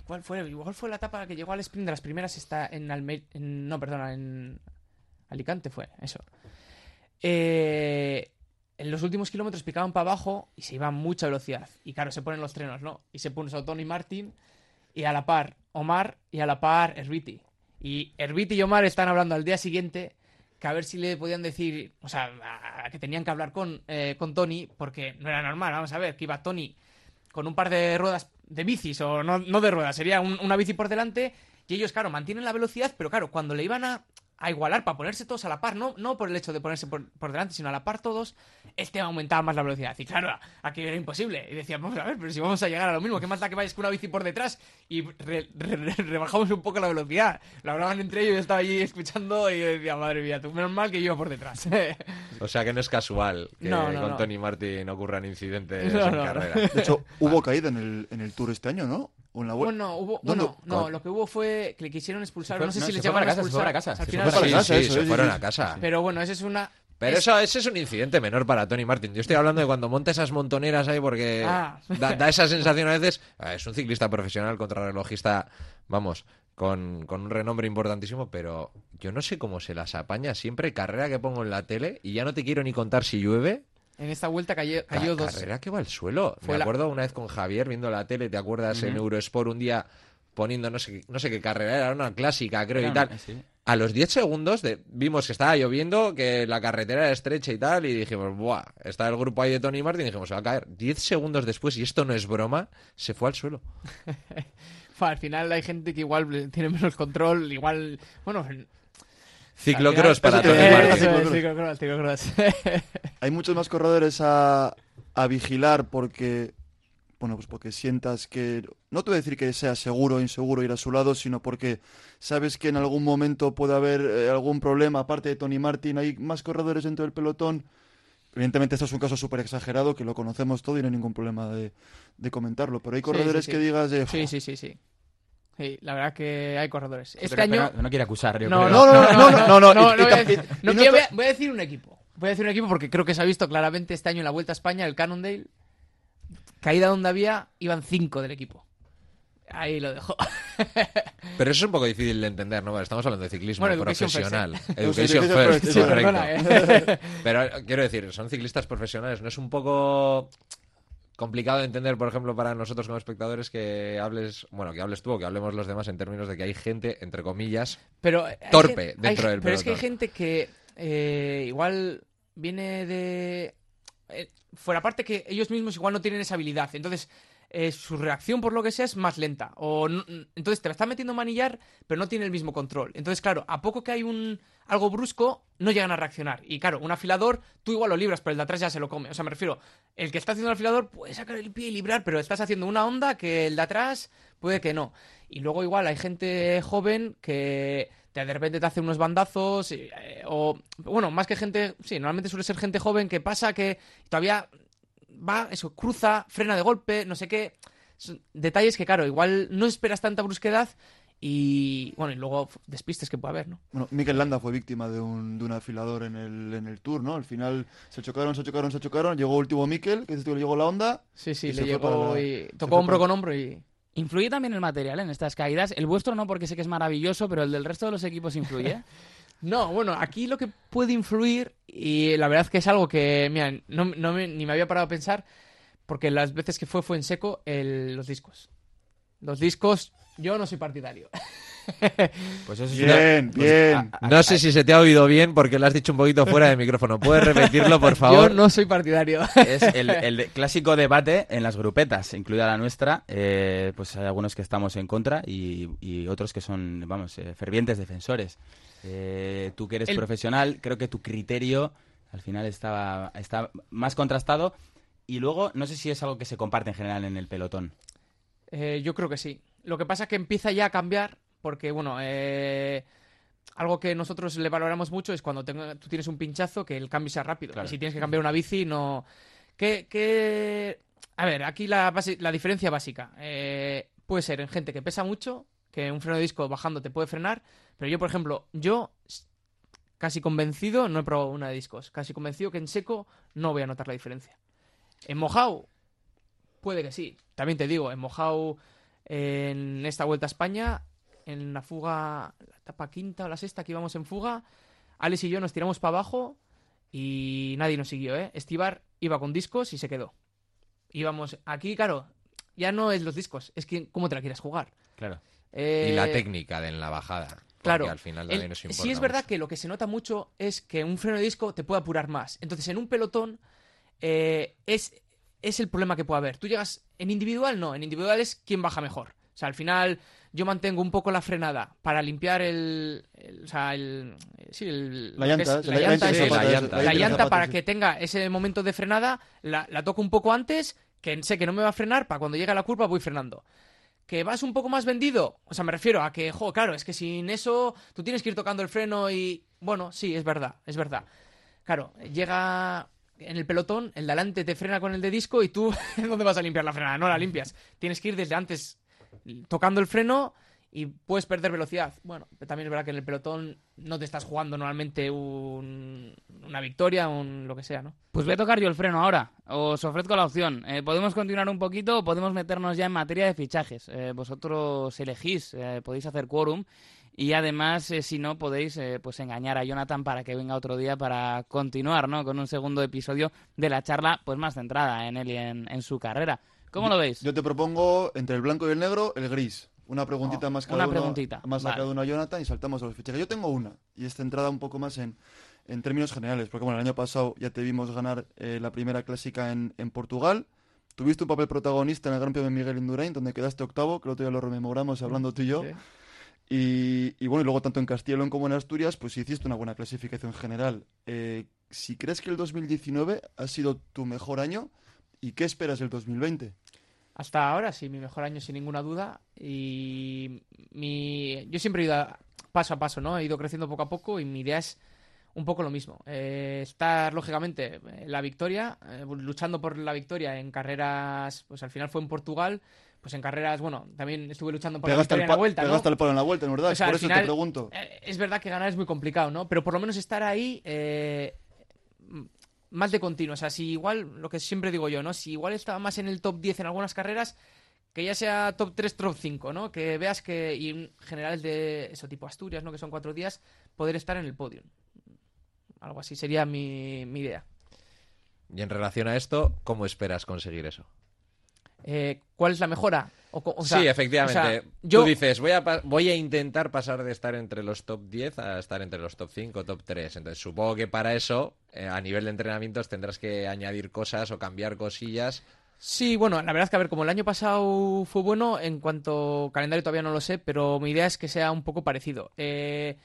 ¿Cuál fue? Igual fue la etapa que llegó al sprint de las primeras. Está en Alme... en- No, perdona, en Alicante fue, eso. Eh, en los últimos kilómetros picaban para abajo y se iba a mucha velocidad. Y claro, se ponen los trenos, ¿no? Y se puso Tony Martin y a la par Omar y a la par Herbiti. Y Herbiti y Omar están hablando al día siguiente que a ver si le podían decir, o sea, que tenían que hablar con, eh, con Tony porque no era normal, vamos a ver, que iba Tony con un par de ruedas de bicis, o no, no de ruedas, sería un- una bici por delante, y ellos, claro, mantienen la velocidad, pero claro, cuando le iban a, a igualar para ponerse todos a la par, no, no por el hecho de ponerse por, por delante, sino a la par todos, este aumentaba más la velocidad. Y claro, aquí era imposible. Y decían, vamos a ver, pero si vamos a llegar a lo mismo, ¿qué más da que vayas con una bici por detrás? Y re- re- re- rebajamos un poco la velocidad. Lo hablaban entre ellos, yo estaba allí escuchando y yo decía, madre mía, tú menos mal que yo iba por detrás. O sea que no es casual que No, no, con no. Tony Martin ocurran incidentes No, en no, no. carrera. De hecho, hubo caída en el, en el Tour este año, ¿no? O en la vuelta. Bueno, hubo, bueno, no, lo que hubo fue que le quisieron expulsar. No sé no, si les llegaron a casa, se fue expulsar. para casa, Al se fueron sí, a casa. Pero bueno, esa es una. Pero es- eso, ese es un incidente menor para Tony Martin. Yo estoy hablando de cuando monta esas montoneras ahí porque Ah. da, da esa sensación a veces. ah, Es un ciclista profesional, contrarrelojista, vamos, con, con un renombre importantísimo, pero yo no sé cómo se las apaña siempre. Carrera que pongo en la tele y ya no te quiero ni contar si llueve. En esta vuelta cayó, Ca- cayó dos. Carrera que va al suelo. Fue Me la- acuerdo una vez con Javier viendo la tele, ¿te acuerdas? En Eurosport un día poniendo no sé, qué- no sé qué carrera era, una clásica, creo, y tal. sí. A los 10 segundos de- vimos que estaba lloviendo, que la carretera era estrecha y tal, y dijimos, ¡buah! Está el grupo ahí de Tony Martin, y dijimos, se va a caer. 10 segundos después, y esto no es broma, se fue al suelo. Al final hay gente que igual tiene menos control, igual. Bueno, en- Ciclocross para Tony Martin. Ciclocross. Hay muchos más corredores a, a vigilar porque, bueno, pues porque sientas que, no te voy a decir que sea seguro o inseguro ir a su lado, sino porque sabes que en algún momento puede haber eh, algún problema, aparte de Tony Martin, hay más corredores dentro del pelotón. Evidentemente esto es un caso súper exagerado, que lo conocemos todo y no hay ningún problema de, de comentarlo, pero hay Sí, corredores sí, que digas de... Sí, sí, sí, sí. Sí, la verdad que hay corredores. Este Pero- año. pero no quiere acusar, yo No, creo. no, no, no, no, no, no, no, no voy a decir- voy a- un equipo. Voy a decir un equipo porque creo que se ha visto claramente este año en la Vuelta a España, el Cannondale. Caída donde había, iban cinco del equipo. Ahí lo dejo. Pero eso es un poco difícil de entender, ¿no? Estamos hablando de ciclismo Bueno, education profesional. first. Education first, correcto. perdona, ¿eh? Pero eh, quiero decir, son ciclistas profesionales. No es un poco complicado de entender, por ejemplo, para nosotros como espectadores que hables, bueno, que hables tú o que hablemos los demás en términos de que hay gente, entre comillas, Pero hay Torpe dentro hay- del Pero es que hay gente que eh, igual viene de... eh, fuera parte que ellos mismos igual no tienen esa habilidad. Entonces, eh, su reacción por lo que sea es más lenta. O entonces te la está metiendo manillar, pero no tiene el mismo control. Entonces, claro, a poco que hay un algo brusco, no llegan a reaccionar. Y claro, un afilador, tú igual lo libras, pero el de atrás ya se lo come. O sea, me refiero, el que está haciendo el afilador puede sacar el pie y librar, pero estás haciendo una onda que el de atrás puede que no. Y luego igual hay gente joven que de repente te hace unos bandazos, eh, o bueno, más que gente, sí, normalmente suele ser gente joven que pasa que todavía va, eso, cruza, frena de golpe, no sé qué. Son detalles que, claro, igual no esperas tanta brusquedad y, bueno, y luego despistes que puede haber, ¿no? Bueno, Mikel Landa fue víctima de un, de un afilador en el, en el Tour, ¿no? Al final se chocaron, se chocaron, se chocaron, llegó último Mikel, que le llegó la onda, Sí, sí, le llegó la- y tocó hombro para- con hombro y... Influye también el material en estas caídas. El vuestro no, porque sé que es maravilloso, pero el del resto de los equipos influye. No, bueno, aquí lo que puede influir, y la verdad que es algo que, mira, no, no me- ni me había parado a pensar, porque las veces que fue fue en seco, el- los discos. Los discos, yo no soy partidario. Pues eso es Bien, una- bien. a- a- No sé si se te ha oído bien porque lo has dicho un poquito fuera de micrófono. ¿Puedes repetirlo, por favor? Yo no soy partidario. es el, clásico debate en las grupetas, incluida la nuestra. eh, pues hay algunos que estamos en contra y, y otros que son, vamos, eh, fervientes defensores. Eh, tú que eres El- profesional, creo que tu criterio al final estaba, está más contrastado. Y luego, no sé si es algo que se comparte en general en el pelotón. Eh, yo creo que sí. Lo que pasa que empieza ya a cambiar, porque, bueno, eh, algo que nosotros le valoramos mucho es cuando tú tienes un pinchazo, que el cambio sea rápido. Claro. Y si tienes que cambiar una bici, no... ¿Qué, qué... A ver, aquí la, base- la diferencia básica eh, puede ser en gente que pesa mucho, que un freno de disco bajando te puede frenar, pero yo, por ejemplo, yo casi convencido, no he probado una de discos, casi convencido que en seco no voy a notar la diferencia. En mojado, puede que sí. También te digo, en mojado, en esta vuelta a España, en la fuga, la etapa quinta o la sexta que íbamos en fuga, Alex y yo nos tiramos para abajo y nadie nos siguió, ¿eh? Estibar iba con discos y se quedó. Íbamos, aquí, claro, ya no es los discos, es que cómo te la quieres jugar. Claro. Eh, Y la técnica de en la bajada. Claro, al final el- también nos importa sí es verdad mucho. que lo que se nota mucho es que un freno de disco te puede apurar más. Entonces, en un pelotón eh, es, es el problema que puede haber. Tú llegas en individual, no. En individual es quién baja mejor. O sea, al final yo mantengo un poco la frenada para limpiar el... el- o sea, el... Sí, el... La llanta, es la la llanta la la zapatos, para sí. que tenga ese momento de frenada, la, la toco un poco antes, que sé que no me va a frenar, para cuando llegue a la curva voy frenando. ¿Que vas un poco más vendido? O sea, me refiero a que, jo, claro, es que sin eso tú tienes que ir tocando el freno y... Bueno, sí, es verdad, es verdad. Claro, llega en el pelotón, el de te frena con el de disco y tú, ¿dónde vas a limpiar la frenada? No la limpias. Tienes que ir desde antes tocando el freno y puedes perder velocidad. Bueno, también es verdad que en el pelotón no te estás jugando normalmente un- una victoria, un lo que sea, ¿no? Pues voy a tocar yo el freno ahora. Os ofrezco la opción. Eh, podemos continuar un poquito o podemos meternos ya en materia de fichajes. Eh, vosotros elegís, eh, podéis hacer quórum y además, eh, si no, podéis eh, pues engañar a Jonathan para que venga otro día para continuar ¿no? con un segundo episodio de la charla pues más centrada en él y en, en su carrera. ¿Cómo lo veis? Yo te propongo entre el blanco y el negro, el gris. Una preguntita más cada una uno, preguntita, más a vale. cada uno a Jonathan y saltamos a los fichajes. Yo tengo una y es centrada un poco más en, en términos generales, porque bueno, el año pasado ya te vimos ganar eh, la primera clásica en, en Portugal. Tuviste un papel protagonista en el Gran Premio de Miguel Indurain, donde quedaste octavo, que el otro día lo rememoramos hablando tú y yo. Sí. Y, y bueno, y luego tanto en León como en Asturias, pues hiciste una buena clasificación general. Eh, si crees que el 2019 ha sido tu mejor año, ¿y qué esperas del 2020? Hasta ahora sí, mi mejor año sin ninguna duda. Y mi... yo siempre he ido a- paso a paso, ¿no? He ido creciendo poco a poco y mi idea es un poco lo mismo. Eh, estar, lógicamente, en la victoria, eh, luchando por la victoria en carreras, pues al final fue en Portugal, pues en carreras, bueno, también estuve luchando por la Pegaste victoria el, en la vuelta, ¿no? pegaste el palo en la vuelta, ¿no verdad? O sea, Por eso final, te pregunto. Eh, es verdad que ganar es muy complicado, ¿no? Pero por lo menos estar ahí eh, más de continuo. O sea, si igual, lo que siempre digo yo, ¿no? Si igual estaba más en el top 10 en algunas carreras, que ya sea top 3, top 5, ¿no? Que veas que, y en general de eso tipo Asturias, ¿no? Que son cuatro días, poder estar en el podio. Algo así sería mi, mi idea. Y en relación a esto, ¿cómo esperas conseguir eso? Eh, ¿Cuál es la mejora? O, co- o sea, sí, efectivamente. o sea, yo, Tú dices, voy a, pa- voy a intentar pasar de estar entre los top 10 a estar entre los top 5, top 3. Entonces, supongo que para eso, eh, a nivel de entrenamientos, tendrás que añadir cosas o cambiar cosillas. Sí, bueno, la verdad es que a ver, como el año pasado fue bueno, en cuanto calendario todavía no lo sé, pero mi idea es que sea un poco parecido. Eh,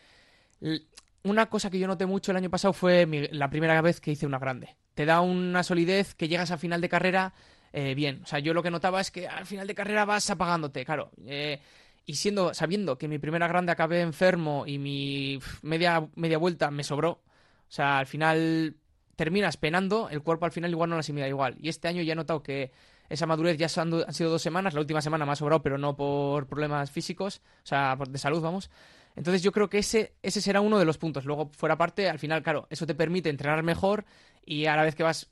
una cosa que yo noté mucho el año pasado fue mi- la primera vez que hice una grande. Te da una solidez que llegas a final de carrera eh, bien. O sea, yo lo que notaba es que al final de carrera vas apagándote, claro. Eh, y siendo, sabiendo que mi primera grande acabé enfermo y mi media, media vuelta me sobró, o sea, al final terminas penando, el cuerpo al final igual no lo asimila igual. Y este año ya he notado que esa madurez ya han, han sido dos semanas, la última semana me ha sobrado, pero no por problemas físicos, o sea, de salud, vamos. Entonces yo creo que ese, ese será uno de los puntos. Luego, fuera parte, al final, claro, eso te permite entrenar mejor y a la vez que vas,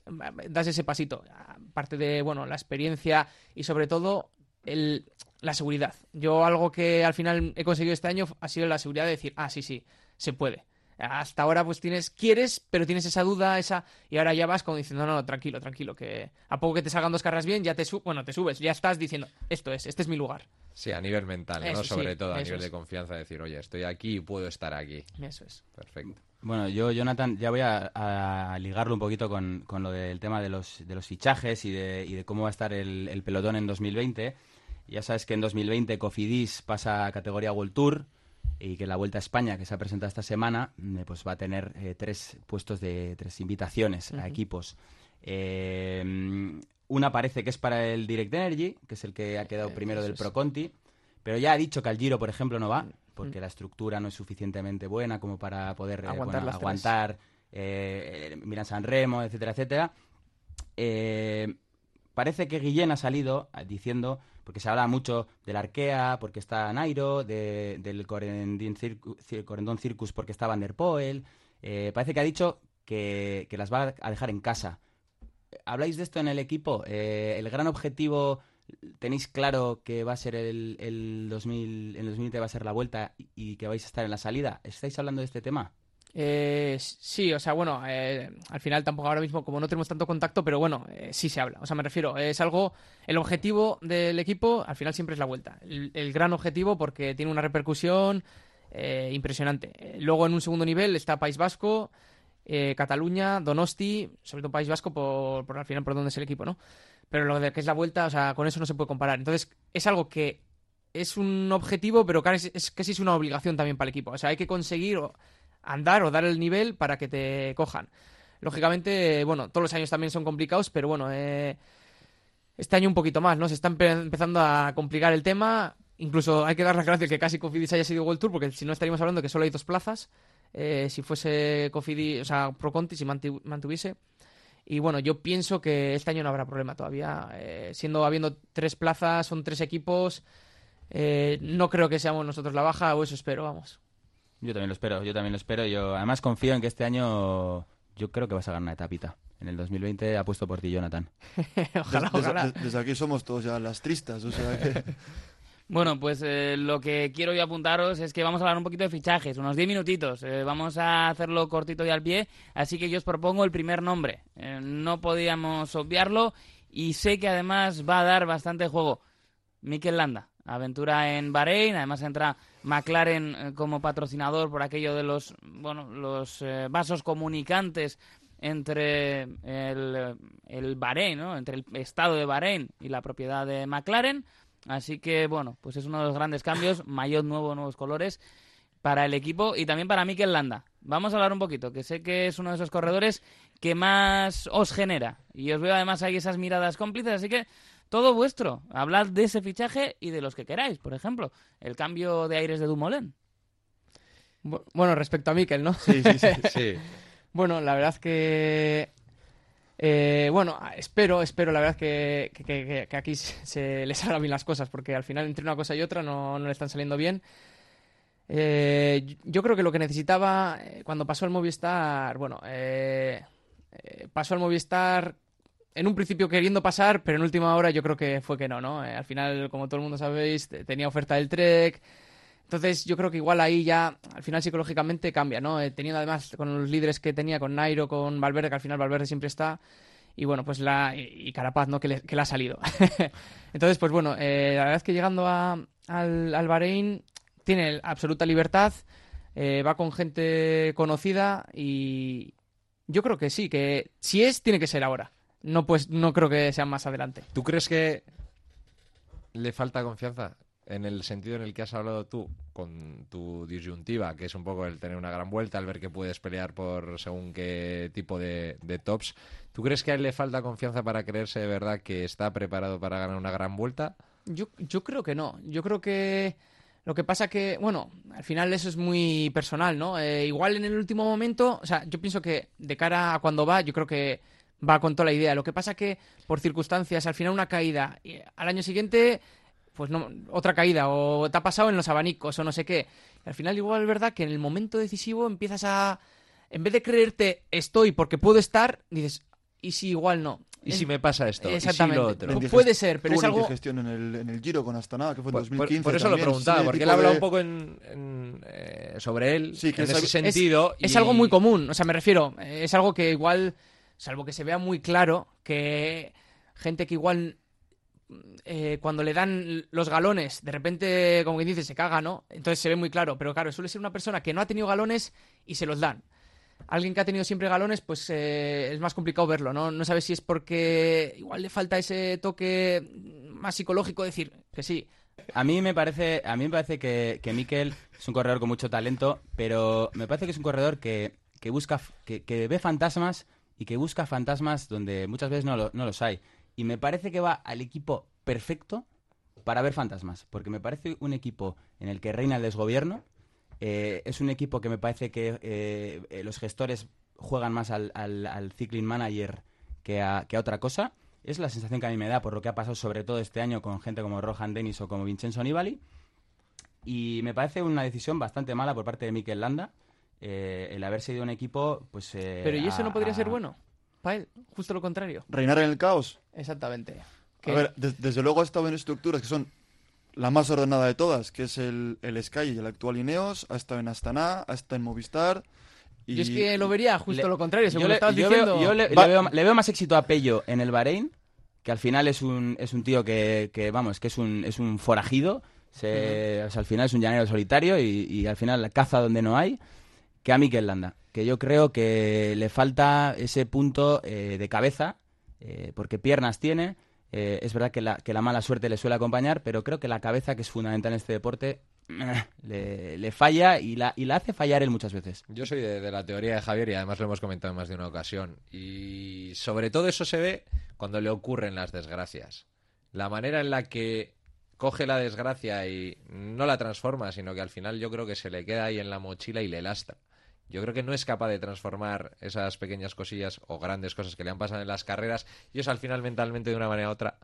das ese pasito. Aparte de, bueno, la experiencia y sobre todo el, la seguridad. Yo algo que al final he conseguido este año ha sido la seguridad de decir, ah, sí, sí, se puede. Hasta ahora pues tienes, quieres, pero tienes esa duda, esa, y ahora ya vas como diciendo, no, no, tranquilo, tranquilo, que a poco que te salgan dos carreras bien, ya te bueno, te subes, ya estás diciendo, esto es, este es mi lugar. Sí, a nivel mental, ¿no? Sí, Sobre todo a nivel es. de confianza, decir, oye, estoy aquí y puedo estar aquí. Eso es. Perfecto. Bueno, yo, Jonathan, ya voy a, a ligarlo un poquito con, con lo del tema de los, de los fichajes y de, y de cómo va a estar el, el pelotón en 2020. Ya sabes que en 2020 Cofidis pasa a categoría World Tour y que la Vuelta a España, que se ha presentado esta semana, eh, pues va a tener eh, tres puestos de tres invitaciones a equipos. Eh, una parece que es para el Direct Energy, que es el que ha quedado Eh, primero del. Pro Conti, pero ya ha dicho que al Giro, por ejemplo, no va, Mm. porque la estructura no es suficientemente buena como para poder eh, Aguantar bueno, aguantar eh, Milan San Remo, etcétera, etcétera. Eh, parece que Guillén ha salido eh, diciendo porque se habla mucho del Arkea, porque está Nairo, de- del Corendon, Circus, Corendon Circus, porque está Van der Poel. Eh, parece que ha dicho que, que las va a dejar en casa. ¿Habláis de esto en el equipo? Eh, ¿El gran objetivo tenéis claro que va a ser el, el 2000, el 2020 va a ser la vuelta y, que vais a estar en la salida? ¿Estáis hablando de este tema? Eh, sí, o sea, bueno, eh, al final tampoco ahora mismo, como no tenemos tanto contacto, pero bueno, eh, sí se habla. O sea, me refiero, es algo, el objetivo del equipo al final siempre es la vuelta. El, el gran objetivo porque tiene una repercusión eh, impresionante. Luego en un segundo nivel está País Vasco, eh, Cataluña, Donosti, sobre todo País Vasco por, al final por donde es el equipo, ¿no? Pero lo de que es la vuelta, o sea, con eso no se puede comparar. Entonces, es algo que es un objetivo, pero casi es, casi es una obligación también para el equipo. O sea, hay que conseguir andar o dar el nivel para que te cojan. Lógicamente, bueno, todos los años también son complicados, pero bueno, eh, este año un poquito más, ¿no? Se está empe- empezando a complicar el tema. Incluso hay que dar las gracias que casi Cofidis haya sido World Tour, porque si no estaríamos hablando que solo hay dos plazas. Eh, si fuese Cofidis, o sea, Pro Conti, si mantu- mantuviese. Y bueno, yo pienso que este año no habrá problema todavía. eh, siendo habiendo tres plazas, son tres equipos. eh, no creo que seamos nosotros la baja, o eso espero, vamos. Yo también lo espero, yo también lo espero. Yo además confío en que este año yo creo que vas a ganar una etapita. En el 2020 apuesto por ti, Jonathan. ojalá, Des- des- ojalá. des- desde aquí somos todos ya las tristas, o sea que... Bueno, pues eh, lo que quiero yo apuntaros es que vamos a hablar un poquito de fichajes, unos 10 minutitos. Eh, vamos a hacerlo cortito y al pie, así que yo os propongo el primer nombre. Eh, no podíamos obviarlo y sé que además va a dar bastante juego. Mikel Landa, aventura en Bahrein, además entra McLaren eh, como patrocinador por aquello de los, bueno, los vasos comunicantes entre el, el Bahrein, ¿no? entre el estado de Bahrein y la propiedad de McLaren. Así que, bueno, pues es uno de los grandes cambios. Maillot nuevo, nuevos colores para el equipo y también para Mikel Landa. Vamos a hablar un poquito, que sé que es uno de esos corredores que más os genera. Y os veo además ahí esas miradas cómplices, así que todo vuestro. Hablad de ese fichaje y de los que queráis. Por ejemplo, el cambio de aires de Dumoulin. Bu- Bueno, respecto a Mikel, ¿no? Sí, sí, sí. Sí. Bueno, la verdad que... eh, bueno, espero, espero la verdad que, que- aquí se, se le salgan bien las cosas, porque al final entre una cosa y otra no, no le están saliendo bien. Eh, yo creo que lo que necesitaba eh, cuando pasó al Movistar, bueno, eh, eh, pasó al Movistar en un principio queriendo pasar, pero en última hora yo creo que fue que no, ¿no? Eh, al final, como todo el mundo sabéis, te- tenía oferta del Trek. Entonces yo creo que igual ahí ya, al final psicológicamente cambia, ¿no? Eh, teniendo además con los líderes que tenía, con Nairo, con Valverde, que al final Valverde siempre está, y bueno, pues la, y, Carapaz, ¿no? Que le, que le ha salido. Entonces, pues bueno, eh, la verdad es que llegando al, al Bahrein tiene absoluta libertad, eh, va con gente conocida y yo creo que sí, que si es, tiene que ser ahora. No, pues no creo que sea más adelante. ¿Tú crees que le falta confianza en el sentido en el que has hablado tú con tu disyuntiva, que es un poco el tener una gran vuelta, el ver que puedes pelear por según qué tipo de, tops? ¿Tú crees que a él le falta confianza para creerse de verdad que está preparado para ganar una gran vuelta? Yo, yo creo que no. Yo creo que lo que pasa que, bueno, al final eso es muy personal, ¿no? Eh, igual en el último momento, o sea, yo pienso que de cara a cuando va, yo creo que va con toda la idea. Lo que pasa que por circunstancias, al final una caída, y al año siguiente, pues no, otra caída, o te ha pasado en los abanicos, o no sé qué. Al final igual es verdad que en el momento decisivo empiezas a, en vez de creerte estoy porque puedo estar, dices, ¿y si igual no? ¿Y Es- si me pasa esto? ¿Y si Exactamente. lo otro? Pu- Indigest- puede ser, pero es una algo- indigestión en el, en el Giro con Astana, que fue en Por, por- 2015 por eso lo preguntaba, Sí, porque él tipo habla de- un poco en, en, eh, sobre él Sí, que en él ese Es- sentido. Es, y- algo muy común, o sea, me refiero, es algo que igual, salvo que se vea muy claro, que gente que igual eh, cuando le dan los galones, de repente, como quien dice, se caga, ¿no? Entonces se ve muy claro, pero claro, suele ser una persona que no ha tenido galones y se los dan. Alguien que ha tenido siempre galones, pues eh, es más complicado verlo, ¿no? No sabes si es porque igual le falta ese toque más psicológico, decir que sí, A mí me parece, a mí me parece que, que es un corredor con mucho talento, pero me parece que es un corredor que, que busca, que, que ve fantasmas y que busca fantasmas donde muchas veces no, no los hay. Y me parece que va al equipo perfecto para ver fantasmas, porque me parece un equipo en el que reina el desgobierno. eh, es un equipo que me parece que eh, eh, los gestores juegan más al, al, al cycling manager que a, que a otra cosa. Es la sensación que a mí me da por lo que ha pasado sobre todo este año con gente como Rohan Dennis o como Vincenzo Nibali. Y me parece una decisión bastante mala por parte de Mikel Landa eh, el haberse ido a un equipo, pues... eh, Pero ¿y eso a- no podría ser bueno? Para él, justo lo contrario. Reinar en el caos. Exactamente. A ver, de- desde luego ha estado en estructuras que son la más ordenada de todas, que es el, el Sky y el actual Ineos, ha estado en Astana, ha estado en Movistar. Y Yo es que lo vería justo Le- lo contrario, según yo lo le, estabas yo diciendo. veo, yo le, Va- veo, le veo más éxito a Pello en el Bahrein, que al final es un, es un tío que, que, vamos, que es un, es un forajido. Se, o sea, al final es un llanero solitario y, y al final caza donde no hay, que a Mikel Landa. Que yo creo que le falta ese punto eh, de cabeza, eh, porque piernas tiene. eh, es verdad que la, mala suerte le suele acompañar, pero creo que la cabeza, que es fundamental en este deporte, le, le falla y la, y la hace fallar él muchas veces. Yo soy de, de la teoría de Javier y además lo hemos comentado en más de una ocasión. Y sobre todo eso se ve cuando le ocurren las desgracias. La manera en la que coge la desgracia y no la transforma, sino que al final yo creo que se le queda ahí en la mochila y le lastra. Yo creo que no es capaz de transformar esas pequeñas cosillas o grandes cosas que le han pasado en las carreras y eso al final mentalmente de una manera u otra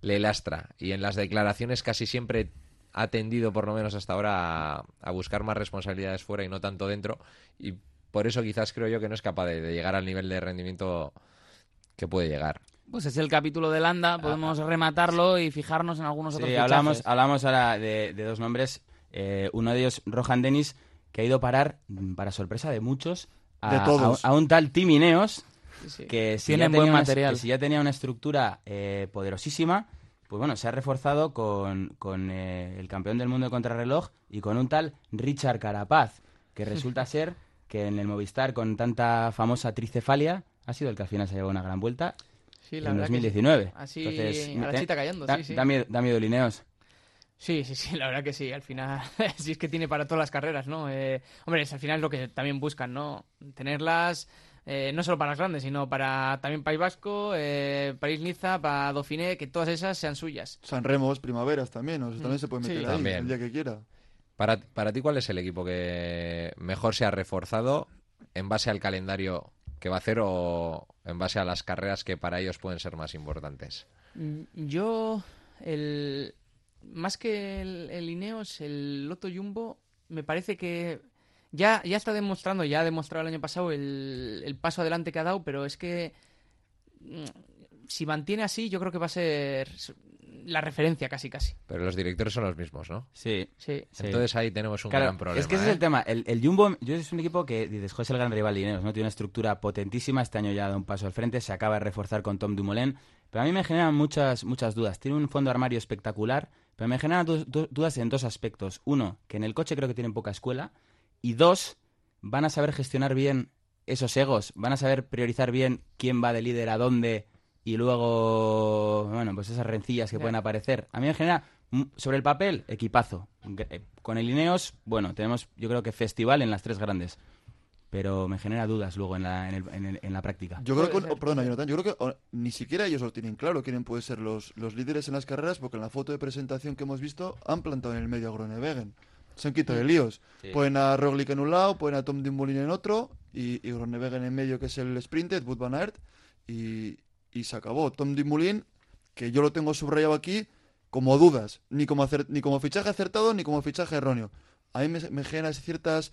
le lastra. Y en las declaraciones casi siempre ha tendido, por lo menos hasta ahora, a, a buscar más responsabilidades fuera y no tanto dentro. Y por eso quizás creo yo que no es capaz de, de llegar al nivel de rendimiento que puede llegar. Pues es el capítulo de Landa, podemos rematarlo y fijarnos en algunos otros Sí, fichajes. hablamos, hablamos ahora de, de dos nombres. Eh, uno de ellos, Rohan Dennis, que ha ido a parar, mm, para sorpresa de muchos, a, De todos. a- a un tal Tim Ineos, Sí, que si, Tienen ya buen tenía una- material. que si ya tenía una estructura eh, poderosísima, pues bueno, se ha reforzado con, con, eh, el campeón del mundo de contrarreloj y con un tal Richard Carapaz, que resulta ser que en el Movistar, con tanta famosa tricefalia, ha sido el que al final se ha llevado una gran vuelta Sí, la en verdad que sí. 2019. Así, Entonces, a la chita cayendo, da, sí, sí. da miedo, da miedo el Ineos. Sí, sí, sí, la verdad que sí. Al final, sí es que tiene para todas las carreras, ¿no? Eh, hombre, es al final lo que también buscan, ¿no? Tenerlas eh, no solo para las grandes, sino para también País Vasco, eh, París-Niza, para Dauphiné, que todas esas sean suyas. San Remos, primaveras también, o sea, también se puede Sí. meter ahí También. el día que quiera. Para, para ti, ¿cuál es el equipo que mejor se ha reforzado en base al calendario que va a hacer o en base a las carreras que para ellos pueden ser más importantes? Mm, Yo, el, más que el, el Ineos, el Loto Jumbo, me parece que ya, ya está demostrando, ya ha demostrado el año pasado el, el paso adelante que ha dado, pero es que mm, si mantiene así, yo creo que va a ser la referencia casi, casi. Pero los directores son los mismos, ¿no? Sí. Sí. Sí. Entonces ahí tenemos un Claro, gran problema. es que ese ¿eh? es el tema. El, el Jumbo yo es un equipo que dices, "Joder, es el gran rival de Ineos, ¿no? Tiene una estructura potentísima. Este año ya da un paso al frente. Se acaba de reforzar con Tom Dumoulin. Pero a mí me generan muchas, muchas dudas. Tiene un fondo armario espectacular, pero me generan du- du- dudas en dos aspectos. Uno, que en el coche creo que tienen poca escuela. Y dos, van a saber gestionar bien esos egos. Van a saber priorizar bien quién va de líder a dónde. Y luego, bueno, pues esas rencillas que pueden aparecer. A mí me genera, mm, sobre el papel, equipazo. Eh, Con el Ineos, bueno, tenemos yo creo que festival en las tres grandes. Pero me genera dudas luego en la, en el- en el- en la práctica. Yo creo que, oh, perdona, Jonathan, yo creo que oh, ni siquiera ellos lo tienen claro quieren pueden ser los, los líderes en las carreras, porque en la foto de presentación que hemos visto han plantado en el medio a Groenewegen. Se han quitado de líos. Sí. Pueden a Roglic en un lado, pueden a Tom Dumoulin en otro, y, y Groenewegen en medio, que es el sprinter, Wout van Aert, y, y se acabó. Tom Dumoulin, que yo lo tengo subrayado aquí, como dudas, ni como, acer- ni como fichaje acertado, ni como fichaje erróneo. A mí me, me generan ciertas,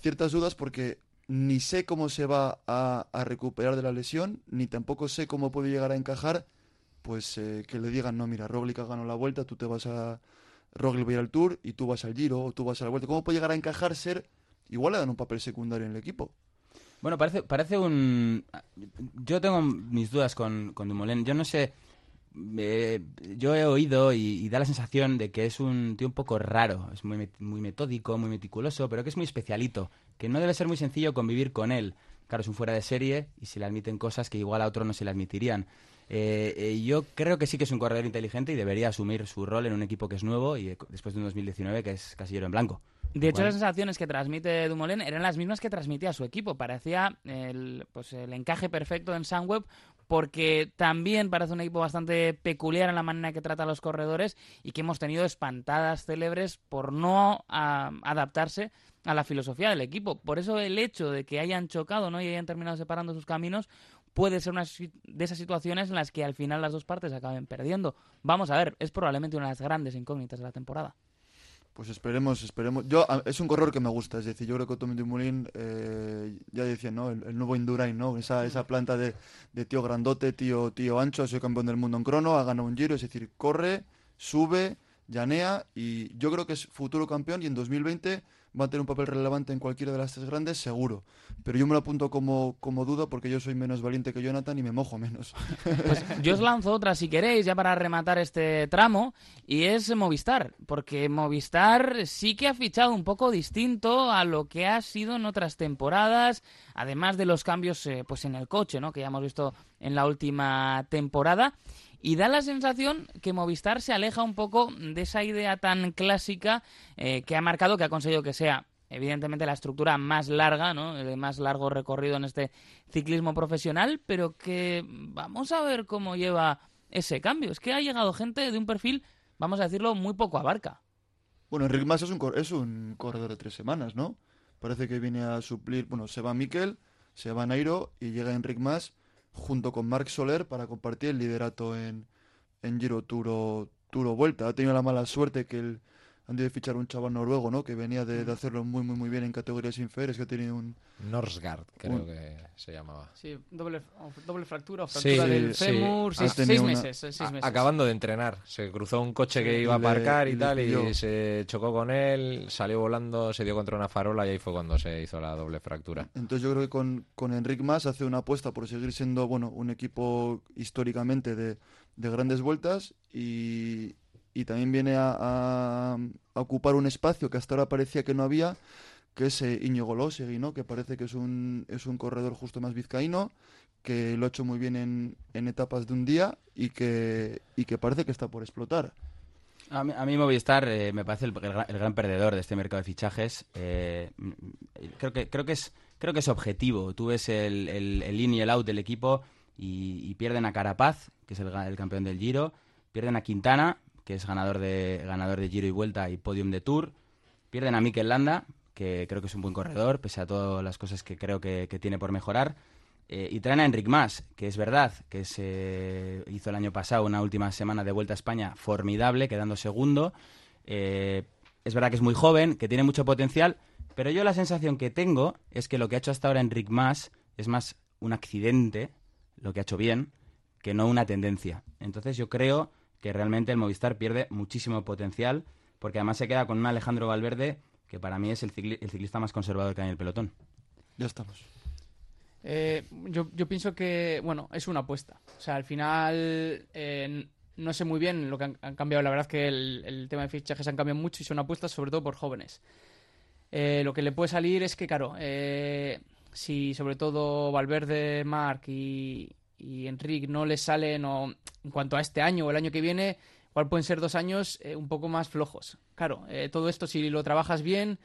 ciertas dudas porque ni sé cómo se va a, a recuperar de la lesión, ni tampoco sé cómo puede llegar a encajar, pues eh, que le digan, no, mira, Roglic ha ganado la vuelta, tú te vas a... Roglic va a ir al Tour y tú vas al Giro o tú vas a la vuelta. ¿Cómo puede llegar a encajar ser... Igual le dan un papel secundario en el equipo. Bueno, parece, parece un... Yo tengo mis dudas con, con Dumoulin. Yo no sé... yo he oído y, da la sensación de que es un tío un poco raro. Es muy, muy metódico, muy meticuloso, pero que es muy especialito. Que no debe ser muy sencillo convivir con él. Claro, es un fuera de serie y se le admiten cosas que igual a otro no se le admitirían. Eh, eh, yo creo que sí que es un corredor inteligente y debería asumir su rol en un equipo que es nuevo y eh, después de un 2019 que es casillero en blanco. De hecho, las sensaciones que transmite Dumoulin eran las mismas que transmitía su equipo. Parecía el, pues, el encaje perfecto en Sunweb porque también parece un equipo bastante peculiar en la manera que trata a los corredores y que hemos tenido espantadas célebres por no ah, adaptarse a la filosofía del equipo. Por eso el hecho de que hayan chocado ¿no? y hayan terminado separando sus caminos puede ser una de esas situaciones en las que al final las dos partes acaben perdiendo. Vamos a ver, es probablemente una de las grandes incógnitas de la temporada. Pues esperemos, esperemos. Yo es un corredor que me gusta, es decir, yo creo que Tommy Dumoulin, eh, ya decía, ¿no? El, el nuevo Indurain, ¿no? Esa, esa planta de, de tío grandote, tío, tío ancho, ha sido campeón del mundo en crono, ha ganado un giro, es decir, corre, sube, llanea y yo creo que es futuro campeón y en 2020 va a tener un papel relevante en cualquiera de las tres grandes, seguro. Pero yo me lo apunto como, como duda porque yo soy menos valiente que Jonathan y me mojo menos. Pues yo os lanzo otra si queréis, ya para rematar este tramo, y es Movistar, porque Movistar sí que ha fichado un poco distinto a lo que ha sido en otras temporadas, además de los cambios eh, pues en el coche, ¿no? que ya hemos visto en la última temporada. Y da la sensación que Movistar se aleja un poco de esa idea tan clásica eh, que ha marcado, que ha conseguido que sea evidentemente la estructura más larga, ¿no? de más largo recorrido en este ciclismo profesional, pero que vamos a ver cómo lleva ese cambio. Es que ha llegado gente de un perfil, vamos a decirlo, muy poco abarca. Bueno, Enric Mas es un, cor- es un corredor de tres semanas, ¿no? Parece que viene a suplir, bueno, se va Mikel, se va Nairo y llega Enric Mas junto con Marc Soler para compartir el liderato en, en Giro Turo, Turo Vuelta. Ha tenido la mala suerte que el, han de fichar un chaval noruego, ¿no? Que venía de, de hacerlo muy, muy, muy bien en categorías inferiores, que ha tenido un... Norsgaard, creo Un- que se llamaba. Sí, doble, doble fractura o Sí, fractura del sí. fémur, Ha seis, tenido seis una- meses, seis A- meses. acabando de entrenar, se cruzó un coche que Sí, iba a y le- aparcar y, tal, y se chocó con él, salió volando, se dio contra una farola y ahí fue cuando se hizo la doble fractura. Entonces yo creo que con, con Enric Mas hace una apuesta por seguir siendo, bueno, un equipo históricamente de, de grandes vueltas y, y también viene a, ocupar un espacio que hasta ahora parecía que no había, que es eh, ¿no? Que parece que es un, es un corredor justo más vizcaíno, que lo ha hecho muy bien en, en etapas de un día y que, y que parece que está por explotar. A mí, a mí Movistar eh, me parece el, el el gran perdedor de este mercado de fichajes. Eh, mm, creo que creo que es creo que es objetivo. Tú ves el, el, in y el out del equipo y, y pierden a Carapaz, que es el, el campeón del Giro, pierden a Quintana, que es ganador de ganador de Giro y Vuelta y podium de Tour, pierden a Mikel Landa, que creo que es un buen corredor, pese a todas las cosas que creo que, tiene por mejorar. Eh, y traen a Enric Mas, que es verdad que se hizo el año pasado una última semana de Vuelta a España formidable, quedando segundo. Eh, es verdad que es muy joven, que tiene mucho potencial, pero yo la sensación que tengo es que lo que ha hecho hasta ahora Enric Mas es más un accidente, lo que ha hecho bien, que no una tendencia. Entonces yo creo que realmente el Movistar pierde muchísimo potencial, porque además se queda con un Alejandro Valverde que para mí es el, cicli- el ciclista más conservador que hay en el pelotón. Ya estamos. Eh, yo, yo pienso que, bueno, es una apuesta. O sea, al final eh, no sé muy bien lo que han, han cambiado. La verdad que el, el tema de fichajes han cambiado mucho y son apuestas sobre todo por jóvenes. Eh, lo que le puede salir es que, claro, eh, si sobre todo Valverde, Marc y, y Enric no les salen, o en cuanto a este año o el año que viene, igual pueden ser dos años eh, un poco más flojos. Claro, eh, todo esto si lo trabajas bien,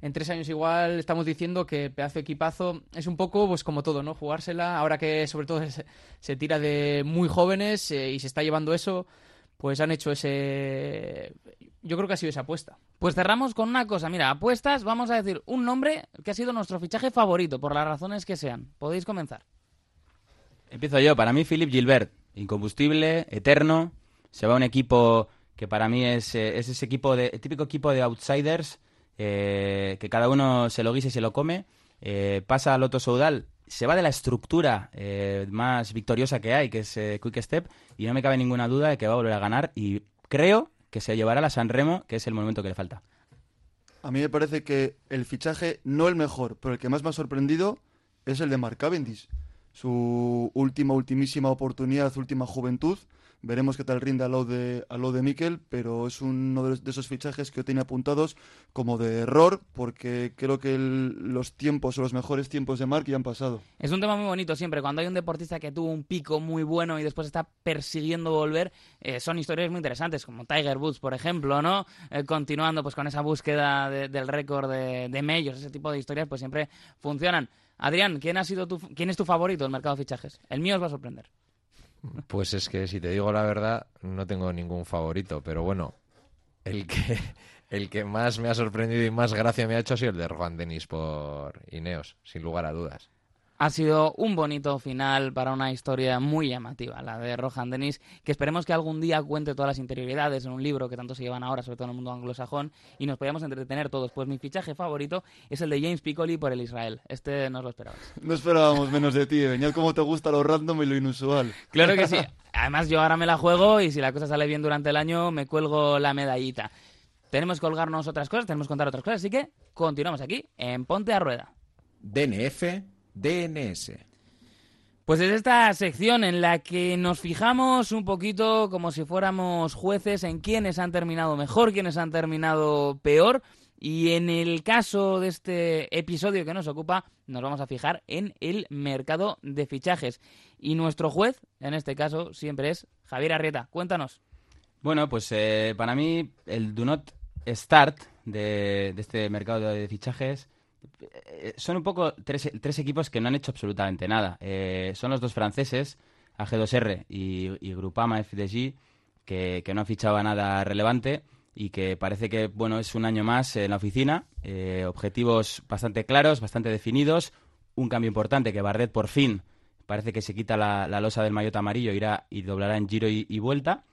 en tres años igual estamos diciendo que pedazo equipazo es un poco pues como todo, ¿no? Jugársela, ahora que sobre todo se, se tira de muy jóvenes eh, y se está llevando eso, pues han hecho ese... Yo creo que ha sido esa apuesta. Pues cerramos con una cosa, mira, apuestas, vamos a decir un nombre que ha sido nuestro fichaje favorito, por las razones que sean. Podéis comenzar. Empiezo yo. Para mí, Philip Gilbert, incombustible, eterno. Se va a un equipo que para mí es, eh, es ese equipo de, típico equipo de outsiders eh, que cada uno se lo guisa y se lo come. Eh, pasa al Loto Soudal, se va de la estructura más victoriosa que hay, que es Quick Step, y no me cabe ninguna duda de que va a volver a ganar. Y creo que se llevará la San Remo, que es el momento que le falta. A mí me parece que el fichaje, no el mejor, pero el que más me ha sorprendido es el de Mark Cavendish. Su última, ultimísima oportunidad, última juventud. Veremos qué tal rinde a lo de, a lo de Mikel, pero es uno de, esos fichajes que yo tenía apuntados como de error, porque creo que los tiempos o los mejores tiempos de Mark ya han pasado. Es un tema muy bonito siempre. Cuando hay un deportista que tuvo un pico muy bueno y después está persiguiendo volver, eh, son historias muy interesantes, como Tiger Woods, por ejemplo, ¿no? Eh, continuando pues con esa búsqueda de- del récord de, de medios, ese tipo de historias, pues siempre funcionan. Adrián, ¿quién ha sido tu, quién es tu favorito del mercado de fichajes? El mío os va a sorprender. Pues es que si te digo la verdad, no tengo ningún favorito, pero bueno, el que, el que más me ha sorprendido y más gracia me ha hecho ha sido el de Juan Denis por Ineos, sin lugar a dudas. Ha sido un bonito final para una historia muy llamativa, la de Rohan Dennis, que esperemos que algún día cuente todas las interioridades en un libro que tanto se llevan ahora, sobre todo en el mundo anglosajón, y nos podamos entretener todos. Pues mi fichaje favorito es el de James Piccoli por el Israel. Este no lo esperabas. No esperábamos menos de ti, Beñat, cómo te gusta lo random y lo inusual. Claro que sí. Además, yo ahora me la juego y si la cosa sale bien durante el año, me cuelgo la medallita. Tenemos que colgarnos otras cosas, tenemos que contar otras cosas, así que continuamos aquí en Ponte a Rueda. DNF, DNS. Pues es esta sección en la que nos fijamos un poquito como si fuéramos jueces en quiénes han terminado mejor, quiénes han terminado peor. Y en el caso de este episodio que nos ocupa, nos vamos a fijar en el mercado de fichajes. Y nuestro juez, en este caso, siempre es Javier Arrieta. Cuéntanos. Bueno, pues eh, para mí el Do Not Start de, de este mercado de fichajes eh, son un poco tres, tres equipos que no han hecho absolutamente nada. Eh, son los dos franceses, AG2R y, y Groupama FDG, que, que no han fichado nada relevante y que parece que bueno es un año más en la oficina, eh, objetivos bastante claros, bastante definidos, un cambio importante que Bardet por fin parece que se quita la, la losa del maillot amarillo, irá y doblará en giro y, y vuelta.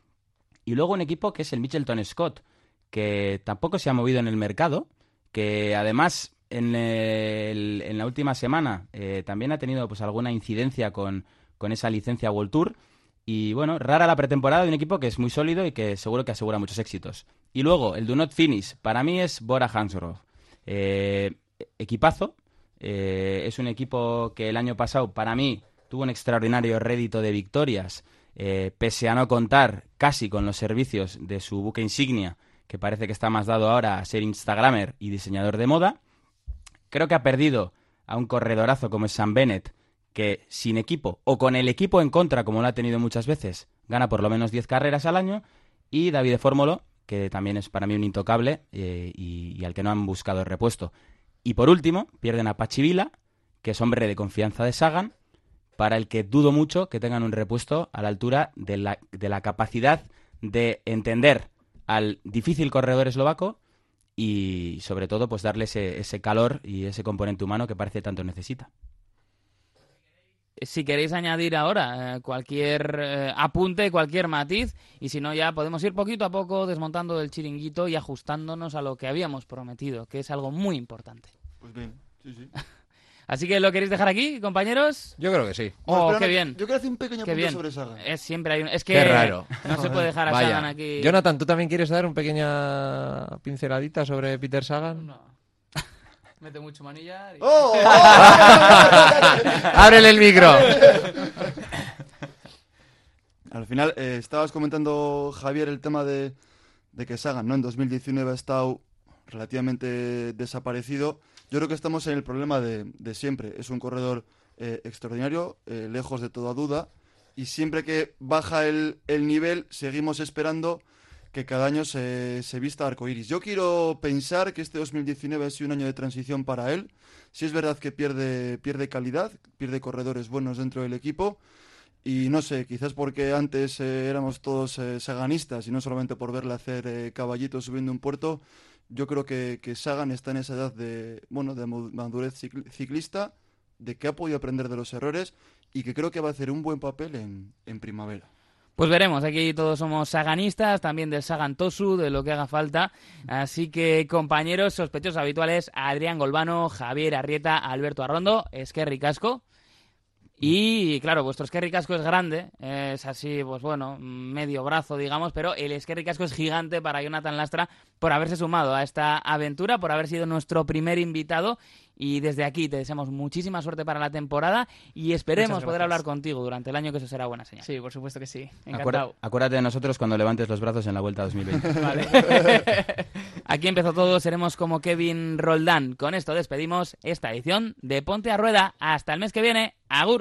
Y luego un equipo que es el Mitchelton Scott, que tampoco se ha movido en el mercado, que además en, la última semana eh, también ha tenido pues alguna incidencia con, esa licencia World Tour. Y bueno, rara la pretemporada de un equipo que es muy sólido y que seguro que asegura muchos éxitos. Y luego, el Do Not Finish, para mí es Bora Hansgrohe. Eh, equipazo. eh, es un equipo que el año pasado, para mí, tuvo un extraordinario rédito de victorias, eh, pese a no contar casi con los servicios de su buque insignia, que parece que está más dado ahora a ser Instagramer y diseñador de moda. Creo que ha perdido a un corredorazo como es Sam Bennett, que sin equipo o con el equipo en contra, como lo ha tenido muchas veces, gana por lo menos 10 carreras al año. Y David de Fórmulo, que también es para mí un intocable eh, y, y al que no han buscado el repuesto. Y por último, pierden a Pachivila, que es hombre de confianza de Sagan, para el que dudo mucho que tengan un repuesto a la altura de la, de la capacidad de entender al difícil corredor eslovaco y sobre todo pues darle ese, ese calor y ese componente humano que parece tanto necesita. Si queréis añadir ahora eh, cualquier eh, apunte, cualquier matiz, y si no ya podemos ir poquito a poco desmontando el chiringuito y ajustándonos a lo que habíamos prometido, que es algo muy importante. Pues bien, sí, sí. Así que lo queréis dejar aquí, compañeros. Yo creo que sí. Oh, No, qué bien. Yo quiero hacer un pequeño Qué apunte bien. sobre Sagan. Es siempre hay un... Es que Qué raro. no se puede dejar a Vaya. Sagan aquí. Jonathan, ¿tú también quieres dar una pequeña pinceladita sobre Peter Sagan? No. Mete mucho manillar y... ¡Oh! ¡Ábrele el micro! Al final, eh, estabas comentando, Javier, el tema de, de que Sagan, ¿no? En 2019 ha estado relativamente desaparecido. Yo creo que estamos en el problema de, de siempre. Es un corredor eh, extraordinario, eh, lejos de toda duda. Y siempre que baja el, el nivel, seguimos esperando que cada año se, se vista arcoiris. Yo quiero pensar que este 2019 ha sido un año de transición para él. Si es verdad que pierde, pierde calidad, pierde corredores buenos dentro del equipo. Y no sé, quizás porque antes eh, éramos todos saganistas y no solamente por verle hacer caballitos subiendo un puerto, yo creo que, que Sagan está en esa edad de, bueno, de madurez cicl- ciclista, de que ha podido aprender de los errores y que creo que va a hacer un buen papel en, en primavera. Pues veremos, aquí todos somos saganistas, también del Sagan Tosu, de lo que haga falta. Así que, compañeros sospechosos habituales, Adrián Golbano, Javier Arrieta, Alberto Arrondo, Esquerri Casco. Y claro, vuestro Esquerri Casco es grande, es así, pues bueno, medio brazo, digamos, pero el Esquerri Casco es gigante para Jonathan Lastra por haberse sumado a esta aventura, por haber sido nuestro primer invitado. Y desde aquí te deseamos muchísima suerte para la temporada y esperemos poder hablar contigo durante el año, que eso será buena señal. Sí, por supuesto que sí. Encantado. acuérdate de nosotros cuando levantes los brazos en la Vuelta 2020. Vale. Aquí empezó todo, seremos como Kevin Roldán. Con esto despedimos esta edición de Ponte a Rueda. Hasta el mes que viene. Agur.